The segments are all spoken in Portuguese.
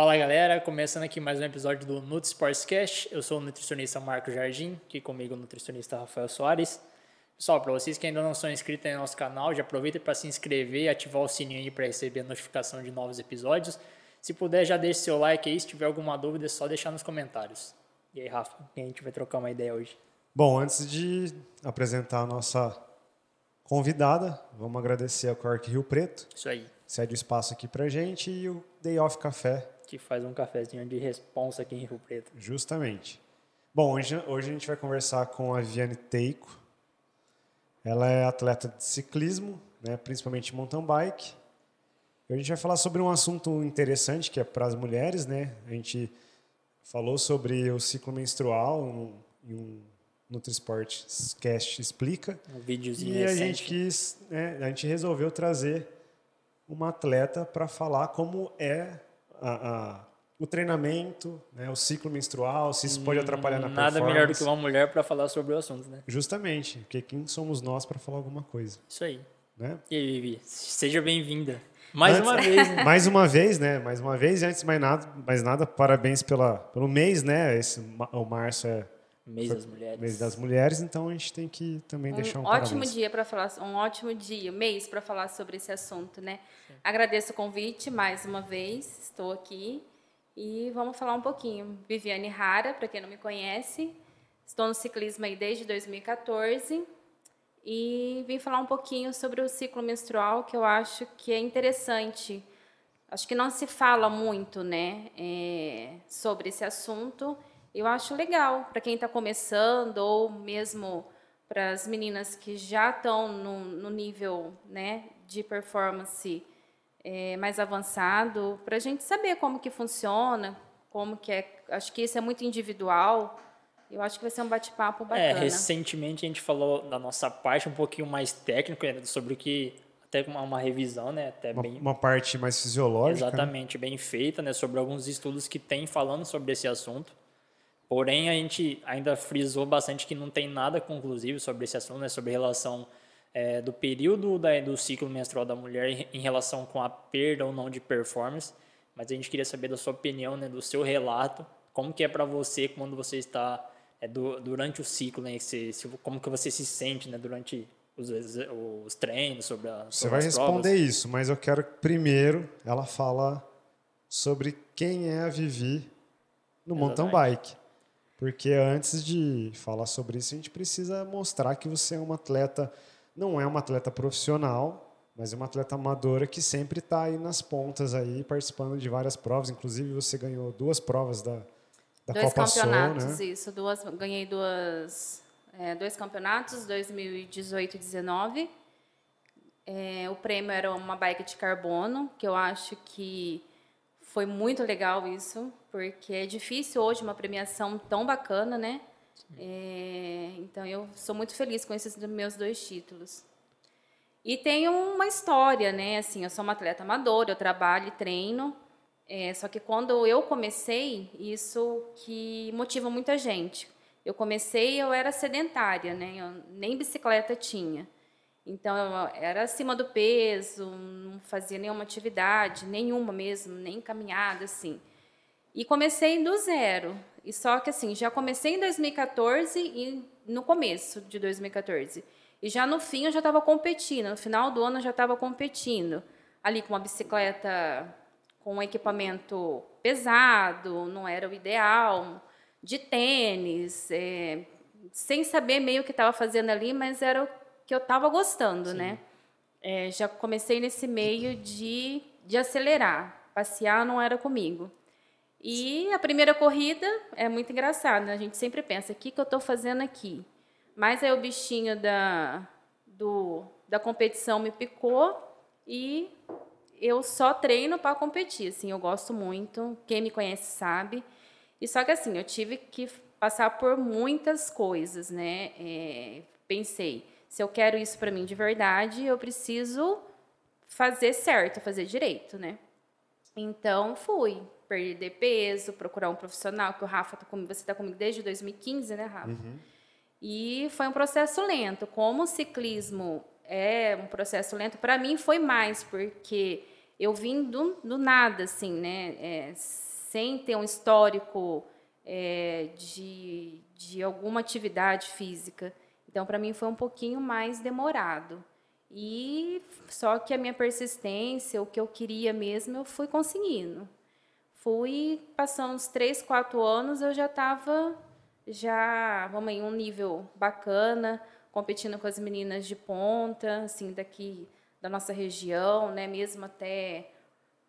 Fala galera, começando aqui mais um episódio do Nutri Sportscast. Eu sou o nutricionista Marco Jardim, aqui comigo o nutricionista Rafael Soares. Pessoal, para vocês que ainda não são inscritos no nosso canal, já aproveitem para se inscrever e ativar o sininho aí para receber a notificação de novos episódios. Se puder, já deixe seu like aí. Se tiver alguma dúvida, é só deixar nos comentários. E aí, Rafa, a gente vai trocar uma ideia hoje? Bom, antes de apresentar a nossa convidada, vamos agradecer ao Cork Rio Preto. Isso aí. Cede o espaço aqui pra gente e o Day Off Café. Que faz um cafezinho de responsa aqui em Rio Preto. Justamente. Bom, hoje, hoje a gente vai conversar com a Viane Teico. Ela é atleta de ciclismo, né, principalmente mountain bike. E a gente vai falar sobre um assunto interessante que é para as mulheres, né? A gente falou sobre o ciclo menstrual um, em um Nutrisport Cast Explica. Um videozinho E a recente. gente quis, né, a gente resolveu trazer uma atleta para falar como é a- a- o treinamento, né, o ciclo menstrual, se isso pode atrapalhar na Nada performance. melhor do que uma mulher para falar sobre o assunto, né? Justamente, porque quem somos nós para falar alguma coisa, Isso aí. né? E aí, Vivi, seja bem-vinda. Mais Antes- uma vez, né? Mais uma vez, né? Mais uma vez, e antes de mais nada, mais nada parabéns pela, pelo mês, né? Esse, o março é Mês das mulheres. mês das mulheres, então a gente tem que também deixar um Um ótimo parabéns. dia para falar, um ótimo dia, mês para falar sobre esse assunto, né? Agradeço o convite mais uma vez, estou aqui e vamos falar um pouquinho. Viviane Rara, para quem não me conhece, estou no ciclismo aí desde 2014 e vim falar um pouquinho sobre o ciclo menstrual que eu acho que é interessante. Acho que não se fala muito, né, é, sobre esse assunto. Eu acho legal para quem está começando ou mesmo para as meninas que já estão no, no nível, né, de performance é, mais avançado, para a gente saber como que funciona, como que é. Acho que isso é muito individual. Eu acho que vai ser um bate-papo É, bacana. recentemente a gente falou da nossa parte um pouquinho mais técnico, né, sobre o que até uma, uma revisão, né, até Uma, bem uma parte mais fisiológica. né? exatamente bem feita, né, sobre alguns estudos que tem falando sobre esse assunto. Porém, a gente ainda frisou bastante que não tem nada conclusivo sobre esse assunto, né, sobre relação é, do período da, do ciclo menstrual da mulher em, relação com a perda ou não de performance. Mas a gente queria saber da sua opinião, né, do seu relato, como que é para você quando você está é, du- durante o ciclo, né, se, se- como que você se sente, né, durante os, os treinos, sobre, a, Você sobre vai as responder provas. isso, mas eu quero que primeiro ela fala sobre quem é a Vivi no mountain bike. Porque antes de falar sobre isso, a gente precisa mostrar que você é uma atleta, não é uma atleta profissional, mas é uma atleta amadora que sempre está aí nas pontas aí, participando de várias provas. Inclusive, você ganhou duas provas da, da dois Copa Sol, campeonatos, né? isso. Duas, ganhei duas, é, dois campeonatos, 2018 e 2019. É, o prêmio era uma bike de carbono, que eu acho que foi muito legal isso, porque é difícil hoje uma premiação tão bacana, né? É, então eu sou muito feliz com esses meus dois títulos. E tem uma história, né? Assim, eu sou uma atleta amadora, eu trabalho e treino. É, só que quando eu comecei, isso que motiva muita gente. Eu comecei, eu era sedentária, né? Eu nem bicicleta tinha. Então eu era acima do peso, não fazia nenhuma atividade, nenhuma mesmo, nem caminhada assim. E comecei do zero. E só que assim, já comecei em 2014 e no começo de 2014. E já no fim eu já estava competindo, no final do ano eu já estava competindo. Ali com uma bicicleta com um equipamento pesado, não era o ideal, de tênis, é, sem saber meio o que estava fazendo ali, mas era o que eu estava gostando, né? É, já comecei nesse meio de, de acelerar. Passear não era comigo. E a primeira corrida é muito engraçada. né? A gente sempre pensa, o que, que eu estou fazendo aqui? Mas aí o bichinho da, do, da competição me picou e eu só treino para competir. Assim, eu gosto muito. Quem me conhece sabe. E só que assim, eu tive que passar por muitas coisas, né? É, pensei, se eu quero isso para mim de verdade, eu preciso fazer certo, fazer direito, né? Então fui perder peso, procurar um profissional, que o Rafa tá comigo, você está comigo desde 2015, né, Rafa? E foi um processo lento. Como o ciclismo é um processo lento, para mim foi mais, porque eu vim do, do nada, assim, né? É, sem ter um histórico é, de, de alguma atividade física. Então, para mim, foi um pouquinho mais demorado. E só que a minha persistência, o que eu queria mesmo, eu fui conseguindo. Fui passando uns três, quatro anos, eu já estava já, vamos em um nível bacana, competindo com as meninas de ponta, assim, daqui da nossa região, né, mesmo até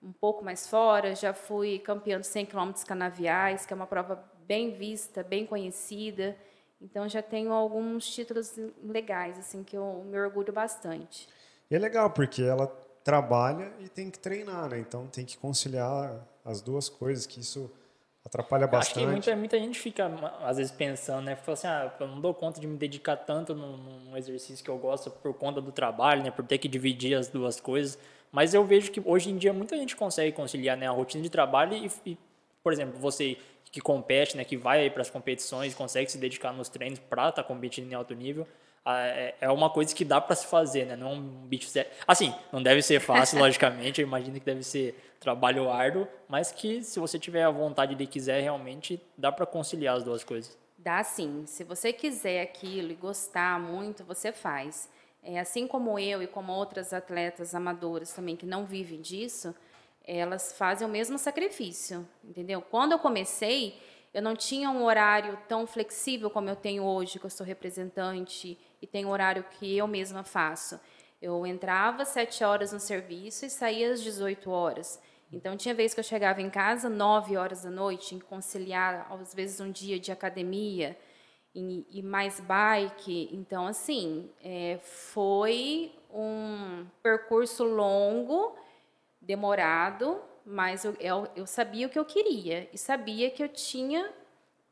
um pouco mais fora. Já fui campeã dos 100 km canaviais, que é uma prova bem vista, bem conhecida. Então já tenho alguns títulos legais assim que eu me orgulho bastante. E é legal porque ela trabalha e tem que treinar, né? Então tem que conciliar as duas coisas, que isso atrapalha bastante. Acho que muita, muita gente fica às vezes pensando, né? Fala assim, ah, eu não dou conta de me dedicar tanto num, num exercício que eu gosto por conta do trabalho, né? Por ter que dividir as duas coisas. Mas eu vejo que hoje em dia muita gente consegue conciliar né, a rotina de trabalho e, e por exemplo, você que compete, né, que vai para as competições, consegue se dedicar nos treinos para estar tá competindo em alto nível, é, é uma coisa que dá para se fazer, né? Não é um bicho assim, não deve ser fácil, logicamente. Eu imagino que deve ser trabalho árduo, mas que se você tiver a vontade e quiser realmente, dá para conciliar as duas coisas. Dá sim. Se você quiser aquilo e gostar muito, você faz. É, assim como eu e como outras atletas amadoras também que não vivem disso, elas fazem o mesmo sacrifício, entendeu? Quando eu comecei, eu não tinha um horário tão flexível como eu tenho hoje, que eu sou representante e tenho um horário que eu mesma faço. Eu entrava às 7 horas no serviço e saía às 18 horas. Então, tinha vezes que eu chegava em casa 9 horas da noite, em conciliar, às vezes, um dia de academia e, e mais bike. Então, assim, é, foi um percurso longo, demorado, mas eu, eu, eu, sabia o que eu queria e sabia que eu tinha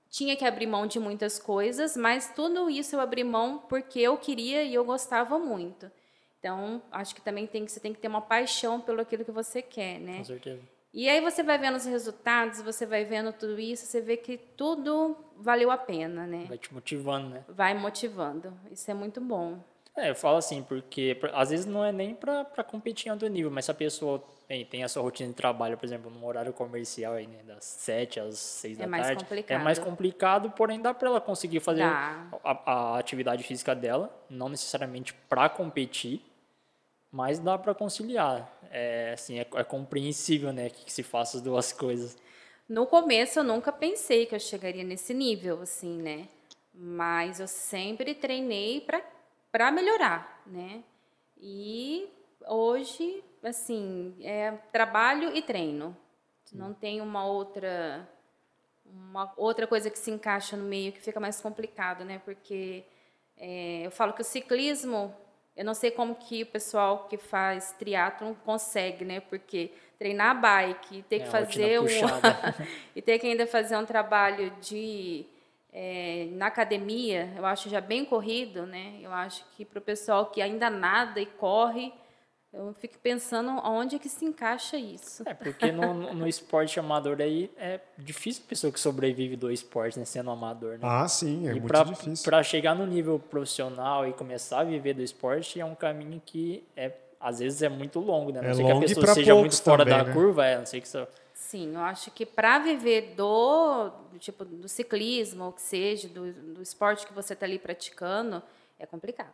tinha que abrir mão de muitas coisas, mas tudo isso eu abri mão porque eu queria e eu gostava muito. Então, acho que também tem que você tem que ter uma paixão pelo aquilo que você quer, né? Com certeza. E aí você vai vendo os resultados, você vai vendo tudo isso, você vê que tudo valeu a pena, né? Vai te motivando, né? Vai motivando. Isso é muito bom. É, eu falo assim, porque às vezes não é nem para competir em alto nível, mas se a pessoa tem, tem a sua rotina de trabalho, por exemplo, num horário comercial aí, né, das 7 às 6 é da tarde, complicado. é mais complicado, porém dá para ela conseguir fazer a, a, atividade física dela, não necessariamente para competir, mas dá para conciliar. É, assim, é, é compreensível, né, que, que se faça as duas coisas. No começo eu nunca pensei que eu chegaria nesse nível, assim, né? Mas eu sempre treinei para melhorar, né? E hoje assim, é trabalho e treino. Sim. Não tem uma outra uma outra coisa que se encaixa no meio que fica mais complicado, né? Porque é, eu falo que o ciclismo, eu não sei como que o pessoal que faz triatlon consegue, né? Porque treinar bike, ter é, que fazer um e ter que ainda fazer um trabalho de é, na academia, eu acho já bem corrido, né? Eu acho que para o pessoal que ainda nada e corre, eu fico pensando onde que se encaixa isso. É, porque no, no esporte amador aí é difícil a pessoa que sobrevive do esporte, né, sendo amador, né? Ah, sim, é e muito pra, difícil. Para chegar no nível profissional e começar a viver do esporte é um caminho que é às vezes é muito longo, né? Não é sei que a pessoa seja muito fora também, da né? curva, é, não sei que isso... Sim, eu acho que para viver do, tipo do ciclismo, ou que seja, do, do esporte que você está ali praticando, é complicado.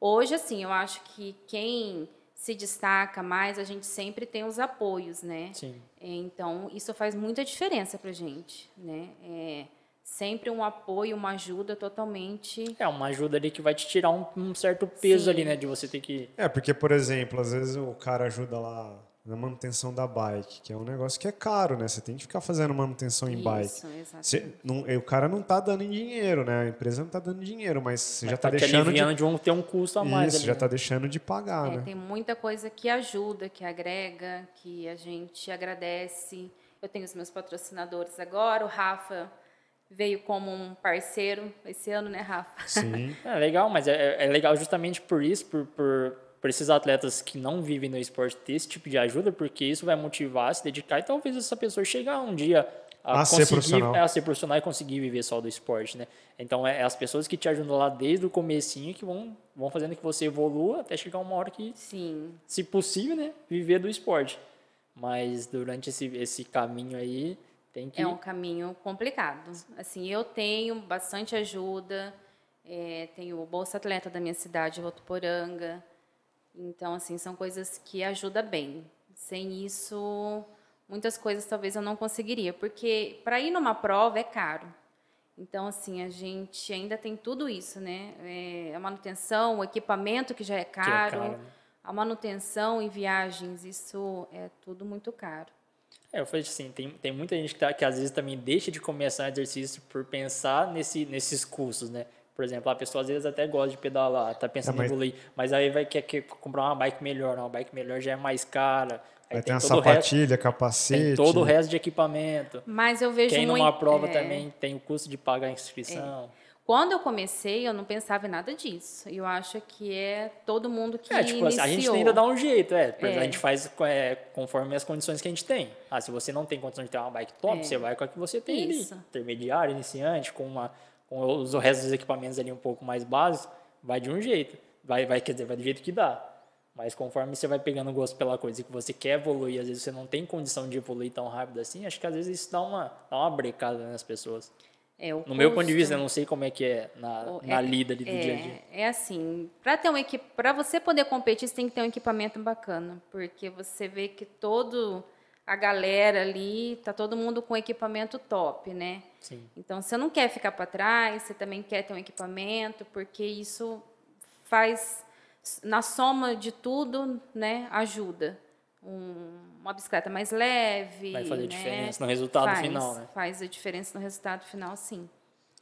Hoje, assim, eu acho que quem se destaca mais, a gente sempre tem os apoios, né? Sim. Então, isso faz muita diferença para gente, né? É sempre um apoio, uma ajuda totalmente... É, uma ajuda ali que vai te tirar um, um certo peso Sim. ali, né? De você ter que... É, porque, por exemplo, às vezes o cara ajuda lá na manutenção da bike, que é um negócio que é caro, né? Você tem que ficar fazendo manutenção em Isso, bike. Você, não, o cara não está dando dinheiro, né? A empresa não está dando dinheiro, mas você mas já está tá deixando de... de ter um custo a mais. Isso, ali, já está né? deixando de pagar, é, né? Tem muita coisa que ajuda, que agrega, que a gente agradece. Eu tenho os meus patrocinadores agora, o Rafa veio como um parceiro esse ano, né, Rafa? Sim. é legal, mas é, é legal justamente por isso, por, por para esses atletas que não vivem no esporte ter esse tipo de ajuda, porque isso vai motivar a se dedicar e talvez essa pessoa chegar um dia a, A ser conseguir, profissional. é, a ser profissional e conseguir viver só do esporte, né? Então é, é as pessoas que te ajudam lá desde o comecinho que vão, vão fazendo que você evolua até chegar uma hora que, Sim. se possível, né, viver do esporte. Mas durante esse, esse caminho aí tem que É um caminho complicado. Assim, eu tenho bastante ajuda, é, tenho o Bolsa Atleta da minha cidade, Votuporanga. Então, assim, são coisas que ajudam bem. Sem isso, muitas coisas talvez eu não conseguiria, porque para ir numa prova é caro. Então, assim, a gente ainda tem tudo isso, né? É, a manutenção, o equipamento que já é que é caro, caro, né? a manutenção em viagens, isso é tudo muito caro. É, eu falei assim, tem, tem muita gente que, tá, que às vezes também deixa de começar exercício por pensar nesse, nesses custos, né? Por exemplo, a pessoa às vezes até gosta de pedalar, tá pensando É, mas- em evoluir, mas aí vai quer, quer comprar uma bike melhor, uma bike melhor já é mais cara. Aí Vai ter tem uma todo o resto, sapatilha, capacete. tem todo o resto de equipamento. Mas eu vejo Quem muito... numa prova é, também tem o custo de pagar a inscrição. Quando eu comecei, eu não pensava em nada disso. Eu acho que é todo mundo que É, tipo, assim, iniciou. a gente ainda dá um jeito, é. É. A gente faz é, conforme as condições que a gente tem. Ah, se você não tem condição de ter uma bike top, É. você vai com a que você tem Isso. ali. Intermediário, iniciante, com, uma, com os, o resto dos equipamentos ali um pouco mais básicos, vai de um jeito. Vai, vai, quer dizer, vai do jeito que dá. Mas conforme você vai pegando gosto pela coisa e que você quer evoluir, às vezes você não tem condição de evoluir tão rápido assim, acho que às vezes isso dá uma, dá uma brecada nas pessoas. É, No meu ponto de custo- vista, eu não sei como é que é na, o- na é- lida ali do é, dia a dia. É assim, para ter um para você poder competir, você tem que ter um equipamento bacana, porque você vê que todo a galera ali, tá todo mundo com equipamento top, né? Sim. Então, você não quer ficar para trás, você também quer ter um equipamento, porque isso faz, na soma de tudo, né, ajuda. Um- uma bicicleta mais leve. Vai fazer né? diferença no resultado faz, final, né? Faz a diferença no resultado final, sim.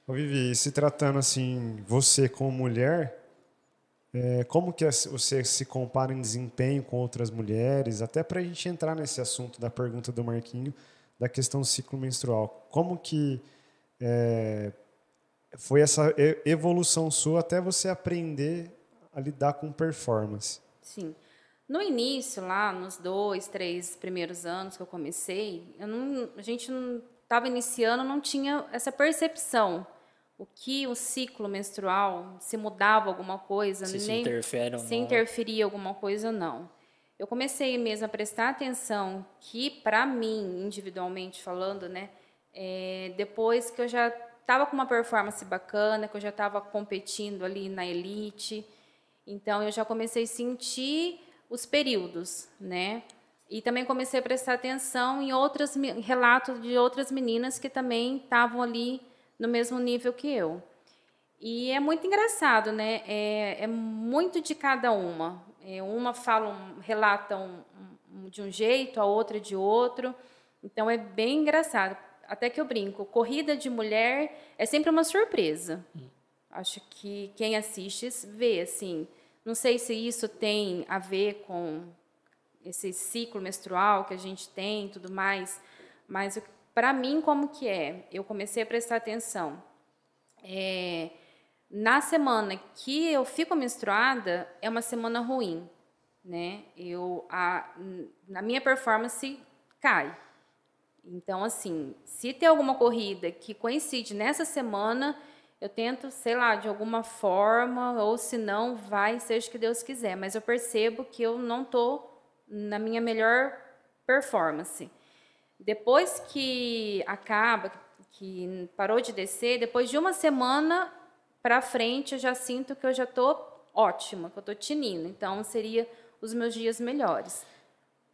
Ô, Vivi, e se tratando assim, você como mulher, é, como que você se compara em desempenho com outras mulheres? Até para a gente entrar nesse assunto da pergunta do Marquinho, da questão do ciclo menstrual. Como que é, foi essa evolução sua até você aprender a lidar com performance? Sim. No início, lá nos dois, três primeiros anos que eu comecei, eu não, a gente estava iniciando, não tinha essa percepção. O que o ciclo menstrual, se mudava alguma coisa, Se nem se não. interferia alguma coisa ou não. Eu comecei mesmo a prestar atenção que, para mim, individualmente falando, né, é, depois que eu já estava com uma performance bacana, que eu já estava competindo ali na elite, então eu já comecei a sentir os períodos, né? E também comecei a prestar atenção em outros relatos de outras meninas que também estavam ali no mesmo nível que eu. E é muito engraçado, né? É, é muito de cada uma. É, uma fala, um, relata um, um- de um jeito, a outra de outro. Então é bem engraçado. Até que eu brinco, corrida de mulher é sempre uma surpresa. Acho que quem assiste vê, assim. Não sei se isso tem a ver com esse ciclo menstrual que a gente tem tudo mais, mas para mim como que é? Eu comecei a prestar atenção. É, na semana que eu fico menstruada é uma semana ruim, né? Eu a, na minha performance cai. Então assim, se tem alguma corrida que coincide nessa semana, eu tento, sei lá, de alguma forma, ou se não, vai, seja o que Deus quiser. Mas eu percebo que eu não estou na minha melhor performance. Depois que acaba, que parou de descer, depois de uma semana para frente, eu já sinto que eu já estou ótima, que eu estou tinindo. Então, seria os meus dias melhores.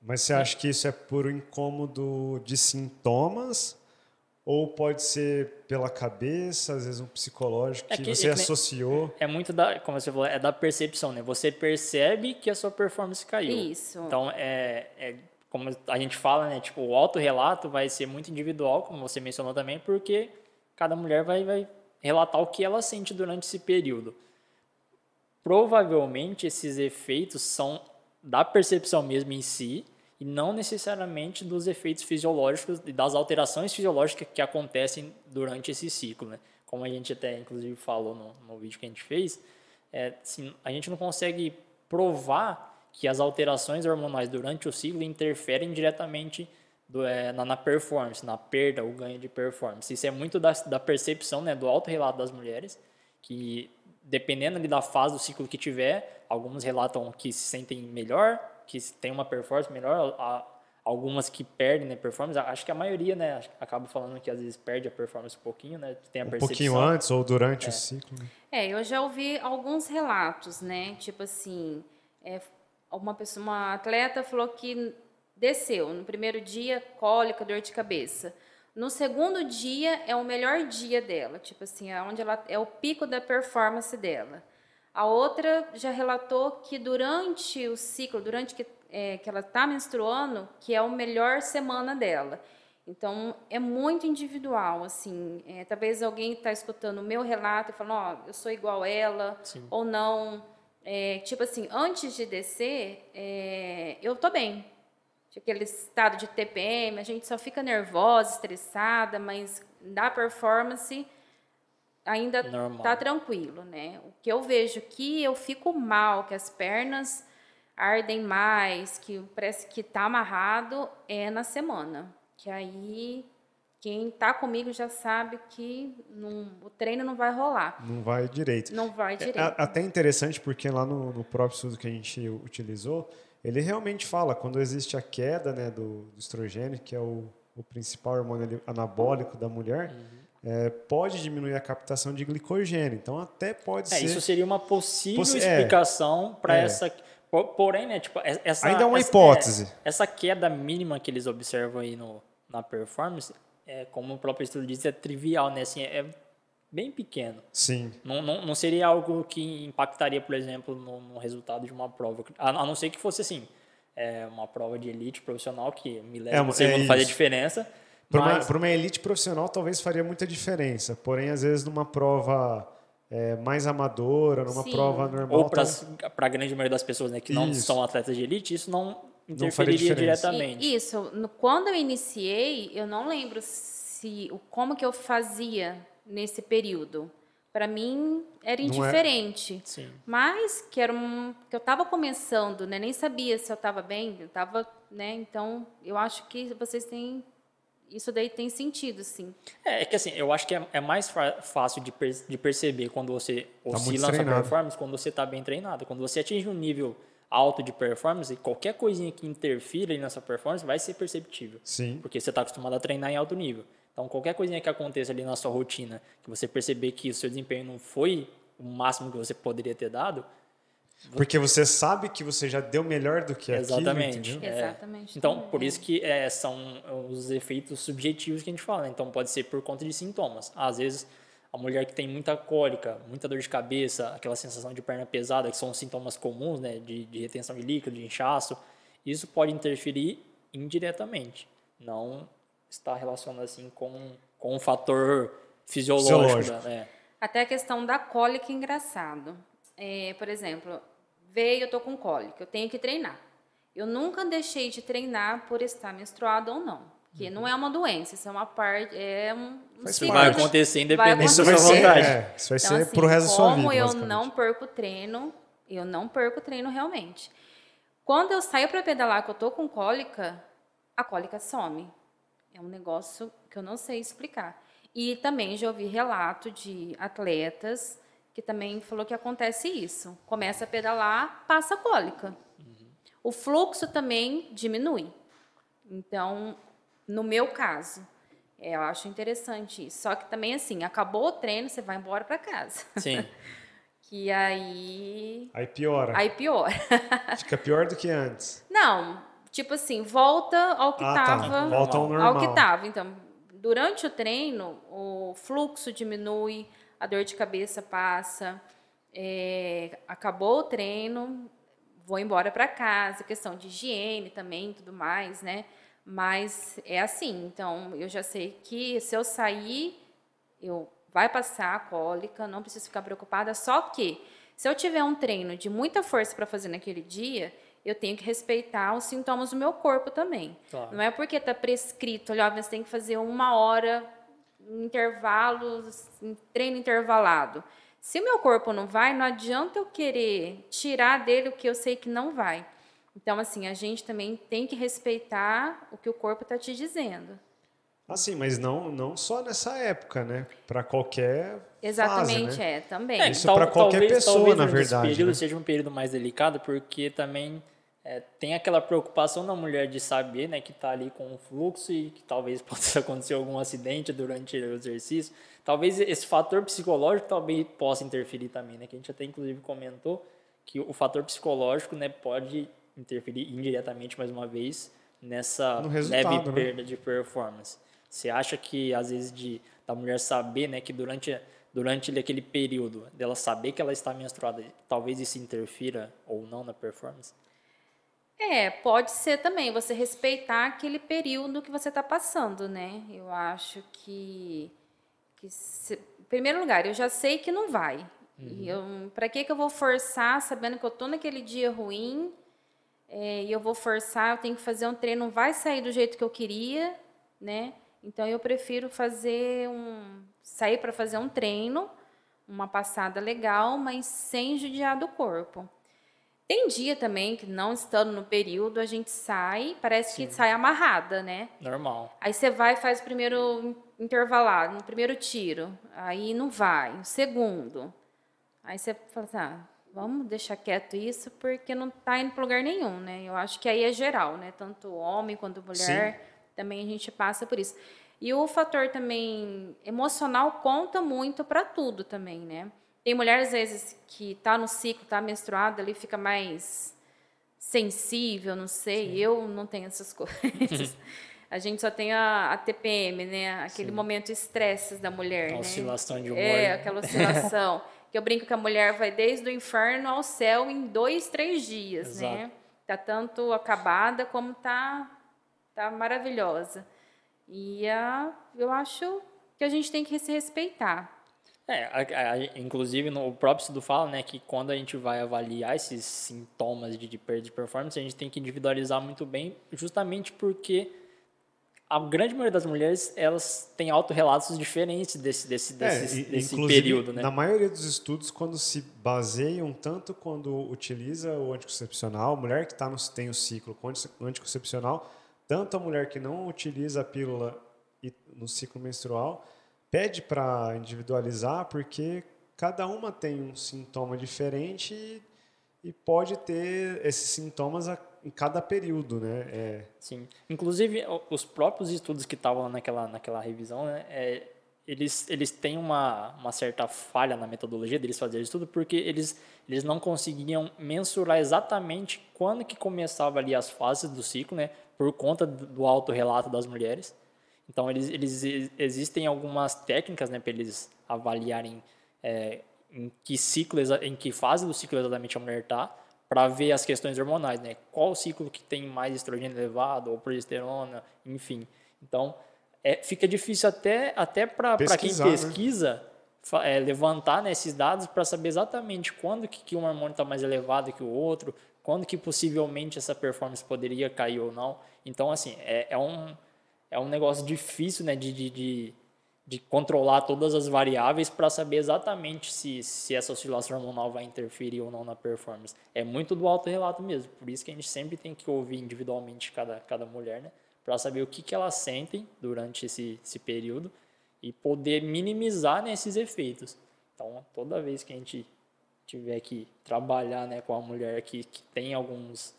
Mas você acha que isso é por um incômodo de sintomas? Ou pode ser pela cabeça, às vezes um psicológico, É que, que- você é que associou? É muito da, como você falou, é da percepção, né? Você percebe que a sua performance caiu. Isso. Então, é, é como a gente fala, né? Tipo, o autorrelato vai ser muito individual, como você mencionou também, porque cada mulher vai, vai relatar o que ela sente durante esse período. Provavelmente esses efeitos são da percepção mesmo em si e não necessariamente dos efeitos fisiológicos e das alterações fisiológicas que acontecem durante esse ciclo, né? Como a gente até inclusive falou no, no vídeo que a gente fez, é, assim, a gente não consegue provar que as alterações hormonais durante o ciclo interferem diretamente do, é, na, na, performance, na perda ou ganho de performance. Isso é muito da, da percepção, né, do autorrelato das mulheres, que dependendo ali da fase do ciclo que tiver, algumas relatam que se sentem melhor, que tem uma performance melhor, a, algumas que perdem né, performance. Acho que a maioria, né, acaba falando que às vezes perde a performance um pouquinho, né, tem a um percepção. pouquinho antes ou durante é. o ciclo. Né? É, eu já ouvi alguns relatos, né, tipo assim, é, uma pessoa, uma atleta falou que desceu no primeiro dia cólica, dor de cabeça. No segundo dia é o melhor dia dela, tipo assim, é onde ela é o pico da performance dela. A outra já relatou que durante o ciclo, durante que, é, que ela está menstruando, que é a melhor semana dela. Então, é muito individual, assim. É, talvez alguém está escutando o meu relato e falando, ó, oh, eu sou igual a ela, Sim. ou não. É, tipo assim, antes de descer, é, eu tô bem. Tipo, aquele estado de TPM, a gente só fica nervosa, estressada, mas da performance ainda Normal. tá tranquilo, né? O que eu vejo que eu fico mal, que as pernas ardem mais, que parece que tá amarrado, é na semana. Que aí quem tá comigo já sabe que não, o treino não vai rolar. Não vai direito. Não vai direito. É até interessante porque lá no, no próprio estudo que a gente utilizou, ele realmente fala quando existe a queda né, do, do estrogênio, que é o, o principal hormônio anabólico da mulher, Uhum. é, pode diminuir a captação de glicogênio. Então até pode É, ser. isso seria uma possível Possi- é. explicação para É. essa. por- Porém, né, tipo, es- essa, Ainda é uma essa- hipótese. é, essa queda mínima que eles observam aí no, na performance, é, como o próprio estudo diz, é trivial, né? Assim, é bem pequeno. Sim. Não, não, não seria algo que impactaria, por exemplo, no, no resultado de uma prova. A, a não ser que fosse assim, é, uma prova de elite profissional que milésimo É, é, é segundo fazia isso. diferença. Para uma, mas- pra uma elite profissional, talvez faria muita diferença. Porém, às vezes, numa prova é, mais amadora, numa Sim. prova normal. ou para então- a grande maioria das pessoas né, que não Isso. são atletas de elite, isso não interferiria diretamente. E- Isso, no- quando eu iniciei, eu não lembro se o como que eu fazia nesse período. Para mim era é- indiferente. Sim. Mas que era um que eu estava começando, né? Nem sabia se eu estava bem, eu estava, né? Então, eu acho que vocês têm isso daí tem sentido, sim. É, é que assim, eu acho que é, é mais fácil de, per- de perceber quando você muito oscila na sua performance, quando você está bem treinado. Quando você atinge um nível alto de performance, qualquer coisinha que interfira nessa performance vai ser perceptível. Sim. Porque você está acostumado a treinar em alto nível. Então, qualquer coisinha que aconteça ali na sua rotina, que você perceber que o seu desempenho não foi o máximo que você poderia ter dado, Porque você sabe que você já deu melhor do que aquilo, Exatamente. entendeu? É. Exatamente. Então, também. por isso que é, são os efeitos subjetivos que a gente fala. né? Então, pode ser por conta de sintomas. Às vezes, a mulher que tem muita cólica, muita dor de cabeça, aquela sensação de perna pesada, que são sintomas comuns, né, de, de retenção de líquido, de inchaço, isso pode interferir indiretamente. Não está relacionado assim com, com um fator fisiológico. Fisiológico. né? Até a questão da cólica, engraçado. É, por exemplo, veio, eu tô com cólica, eu tenho que treinar. Eu nunca deixei de treinar por estar menstruada ou não. Porque não é uma doença, isso é uma parte, é um, um ciclo Vai acontecer Vai independente Isso da sua vontade. é, isso vai Então, ser assim, pro resto da sua vida. como eu não perco treino, eu não perco treino realmente. Quando eu saio para pedalar que eu tô com cólica, a cólica some. É um negócio que eu não sei explicar. E também já ouvi relato de atletas que também falou que acontece isso. Começa a pedalar, passa a cólica. O fluxo também diminui. Então, no meu caso, é, eu acho interessante isso. Só que também, assim, acabou o treino, você vai embora para casa. Sim. Que aí. Aí piora. Aí piora. Fica pior do que antes. Não, tipo assim, volta ao que ah, tá. tava. Volta ao ao normal. Ao que tava. Então, durante o treino, o fluxo diminui, a dor de cabeça passa. é, acabou o treino, vou embora para casa, questão de higiene também, tudo mais, né? Mas é assim, então eu já sei que se eu sair, eu vai passar a cólica, não preciso ficar preocupada. Só que se eu tiver um treino de muita força para fazer naquele dia, eu tenho que respeitar os sintomas do meu corpo também. Claro. Não é porque está prescrito, olha, você tem que fazer uma hora intervalos, em treino intervalado. Se o meu corpo não vai, não adianta eu querer tirar dele o que eu sei que não vai. Então, assim, a gente também tem que respeitar o que o corpo está te dizendo. Assim, mas não, não só nessa época, né? Para qualquer Exatamente, fase, né? é, também. É, Isso pra qualquer talvez- pessoa, talvez na verdade, período né? seja um período mais delicado, porque também é, tem aquela preocupação da mulher de saber né, que está ali com o fluxo e que talvez possa acontecer algum acidente durante o exercício. Talvez esse fator psicológico talvez possa interferir também, né? Que a gente até inclusive comentou que o fator psicológico né, pode interferir indiretamente, mais uma vez, nessa leve né? perda de performance. Você acha que às vezes de da mulher saber, né, que durante durante aquele período dela saber que ela está menstruada, talvez isso interfira ou não na performance? É, pode ser também você respeitar aquele período que você está passando, né? Eu acho que, que se- em primeiro lugar, eu já sei que não vai. E eu, para que que eu vou forçar, sabendo que eu tô naquele dia ruim? É, e eu vou forçar, eu tenho que fazer um treino, não vai sair do jeito que eu queria, né? Então eu prefiro fazer um sair para fazer um treino, uma passada legal, mas sem judiar do corpo. Tem dia também que não estando no período, a gente sai, parece que sai amarrada, né? Normal. Aí você vai e faz o primeiro intervalado, no primeiro tiro, aí não vai, o segundo. Aí você fala assim, ah, vamos deixar quieto isso, porque não tá indo para lugar nenhum, né? Eu acho que aí é geral, né? Tanto homem quanto mulher, também a gente passa por isso. E o fator também emocional conta muito para tudo também, né? Tem mulher, às vezes, que tá no ciclo, tá menstruada, ali fica mais sensível, não sei. Eu não tenho essas coisas. a gente só tem a, a TPM, né? Aquele momento estresse da mulher, A né? oscilação de humor. É, né? aquela oscilação. que eu brinco que a mulher vai desde o inferno ao céu em dois, três dias, né? Exato. Tá tanto acabada como tá, tá maravilhosa. E a, eu acho que a gente tem que se respeitar. É, a- a- inclusive no, o próprio estudo fala, né, que quando a gente vai avaliar esses sintomas de, de perda de performance, a gente tem que individualizar muito bem, justamente porque a grande maioria das mulheres, elas têm autorrelatos diferentes desse, desse, desse, É, desse período, né? Na maioria dos estudos, quando se baseiam tanto quando utiliza o anticoncepcional, a mulher que tá no, tem o ciclo com anti- anticoncepcional, tanto a mulher que não utiliza a pílula e- no ciclo menstrual, pede para individualizar, porque cada uma tem um sintoma diferente e, e pode ter esses sintomas a- em cada período, né? É, Sim. Inclusive, os próprios estudos que estavam naquela, naquela revisão, né, é, eles, eles têm uma, uma certa falha na metodologia deles fazerem estudo, porque eles, eles não conseguiam mensurar exatamente quando que começava ali as fases do ciclo, né, por conta do, do autorrelato das mulheres. Então, eles, eles existem algumas técnicas né, para eles avaliarem é, em que ciclo, em que fase do ciclo exatamente a mulher está, para ver as questões hormonais, né? Qual o ciclo que tem mais estrogênio elevado ou progesterona, enfim. Então, é, fica difícil até, até para quem né? pesquisa fa- é, levantar né, esses dados para saber exatamente quando que, que um hormônio está mais elevado que o outro, quando que possivelmente essa performance poderia cair ou não. Então, assim, é, é um, é um negócio difícil né, de, de, de, de controlar todas as variáveis para saber exatamente se, se essa oscilação hormonal vai interferir ou não na performance. É muito do autorrelato mesmo, por isso que a gente sempre tem que ouvir individualmente cada, cada mulher, né, para saber o que, que elas sentem durante esse, esse período e poder minimizar né, esses efeitos. Então, toda vez que a gente tiver que trabalhar né, com a mulher que, que tem alguns,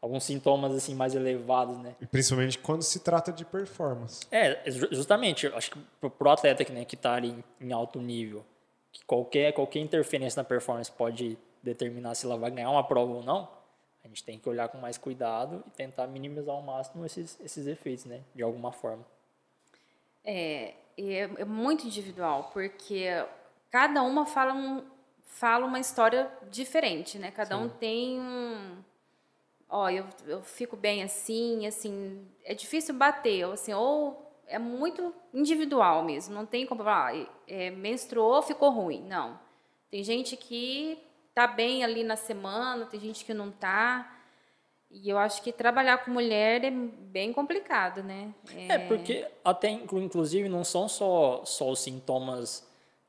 alguns sintomas assim mais elevados, né, e principalmente quando se trata de performance. é, ju- justamente, acho que pro, atleta que, né, que tá ali em, alto nível, que qualquer, qualquer interferência na performance pode determinar se ela vai ganhar uma prova ou não, a gente tem que olhar com mais cuidado e tentar minimizar ao máximo esses, esses efeitos, né, de alguma forma. É, e é, é muito individual, porque cada uma fala, um, fala uma história diferente, né? Cada um tem um. Ó, eu, eu fico bem assim, assim. É difícil bater, ou assim, ou é muito individual mesmo. Não tem como falar, ah, é, menstruou, ficou ruim. Não. Tem gente que tá bem ali na semana, tem gente que não tá. E eu acho que trabalhar com mulher é bem complicado, né? É, porque até inclu- inclusive não são só, só os sintomas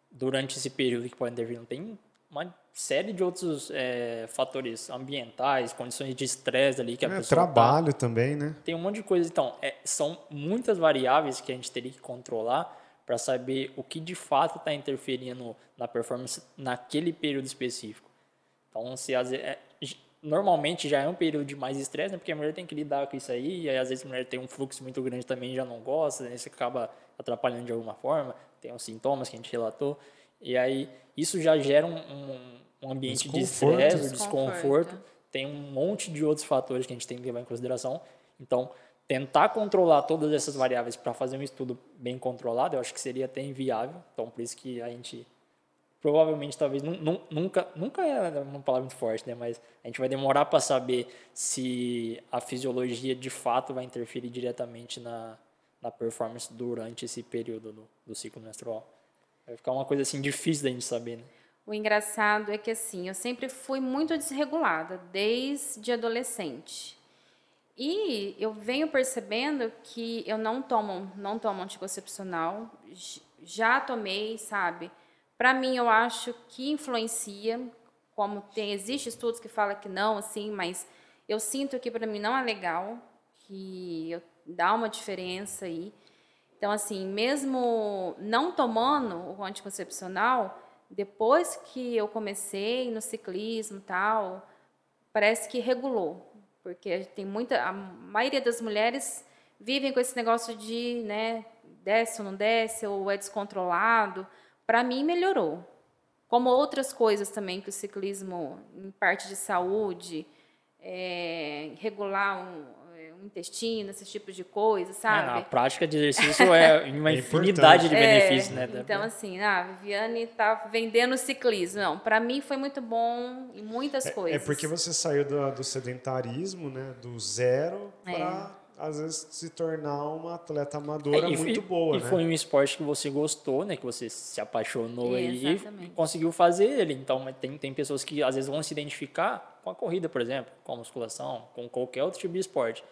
durante esse período que podem intervir, não tem uma série de outros é, fatores ambientais, condições de estresse ali que a É, pessoa tá. trabalho também, né? Tem um monte de coisa. Então, é, são muitas variáveis que a gente teria que controlar para saber o que de fato está interferindo na performance naquele período específico. Então, se às vezes, é, normalmente já é um período de mais estresse, né? porque a mulher tem que lidar com isso aí, e aí às vezes a mulher tem um fluxo muito grande também já não gosta, né? isso acaba atrapalhando de alguma forma, tem os sintomas que a gente relatou, e aí isso já gera um, um- um ambiente de Desconforto. estresse, Desconforto. desconforto, tem um monte de outros fatores que a gente tem que levar em consideração. Então, tentar controlar todas essas variáveis para fazer um estudo bem controlado, eu acho que seria até inviável. Então, por isso que a gente provavelmente, talvez, nu- nu- nunca, nunca é uma palavra muito forte, né? Mas a gente vai demorar para saber se a fisiologia de fato vai interferir diretamente na, na performance durante esse período do, do ciclo menstrual. Vai ficar uma coisa assim difícil da gente saber, né? O engraçado é que assim, eu sempre fui muito desregulada desde adolescente. E eu venho percebendo que eu não tomo, não tomo anticoncepcional, já tomei, sabe? Para mim eu acho que influencia, como tem existe estudos que falam que não, assim, mas eu sinto que para mim não é legal, que eu, dá uma diferença aí. Então, assim, mesmo não tomando o anticoncepcional, depois que eu comecei no ciclismo tal, parece que regulou. Porque tem muita. A maioria das mulheres vivem com esse negócio de, né, desce ou não desce, ou é descontrolado. Para mim, melhorou. Como outras coisas também que o ciclismo, em parte de saúde, é, regular um, é, um intestino, esse tipo de coisa, É, sabe? na prática de exercício é uma É infinidade de É, benefícios, né? Então, assim, ah, a Viviane tá vendendo ciclismo. Não, para mim foi muito bom em muitas É coisas. porque você saiu do, do sedentarismo, né? Do zero É. para, às vezes, se tornar uma atleta amadora É, e- muito e- boa, E né? foi um esporte que você gostou, né? Que você se apaixonou aí Exatamente. e conseguiu fazer ele. Então, mas tem, tem pessoas que às vezes vão se identificar com a corrida, por exemplo, com a musculação, com qualquer outro tipo de esporte.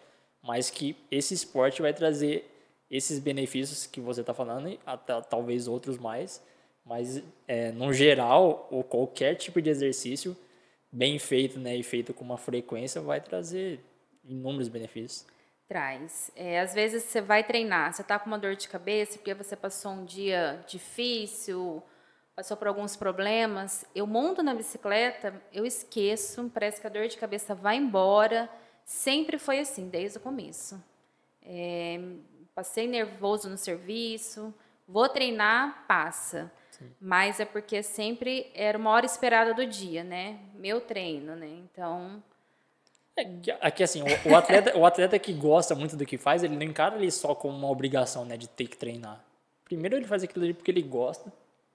Mas que esse esporte vai trazer esses benefícios que você está falando e até, talvez outros mais. Mas, é, no geral, ou qualquer tipo de exercício bem feito né, e feito com uma frequência vai trazer inúmeros benefícios. Traz. É, às vezes você vai treinar, você está com uma dor de cabeça porque você passou um dia difícil, passou por alguns problemas. Eu monto na bicicleta, eu esqueço, parece que a dor de cabeça vai embora. Sempre foi assim, desde o começo. É, passei nervoso no serviço, vou treinar, passa. Mas é porque sempre era uma hora esperada do dia, né? Meu treino, né? Então, É Aqui, assim, o, o atleta, o atleta que gosta muito do que faz, ele não encara ele só como uma obrigação, né, de ter que treinar. Primeiro ele faz aquilo ali porque ele gosta.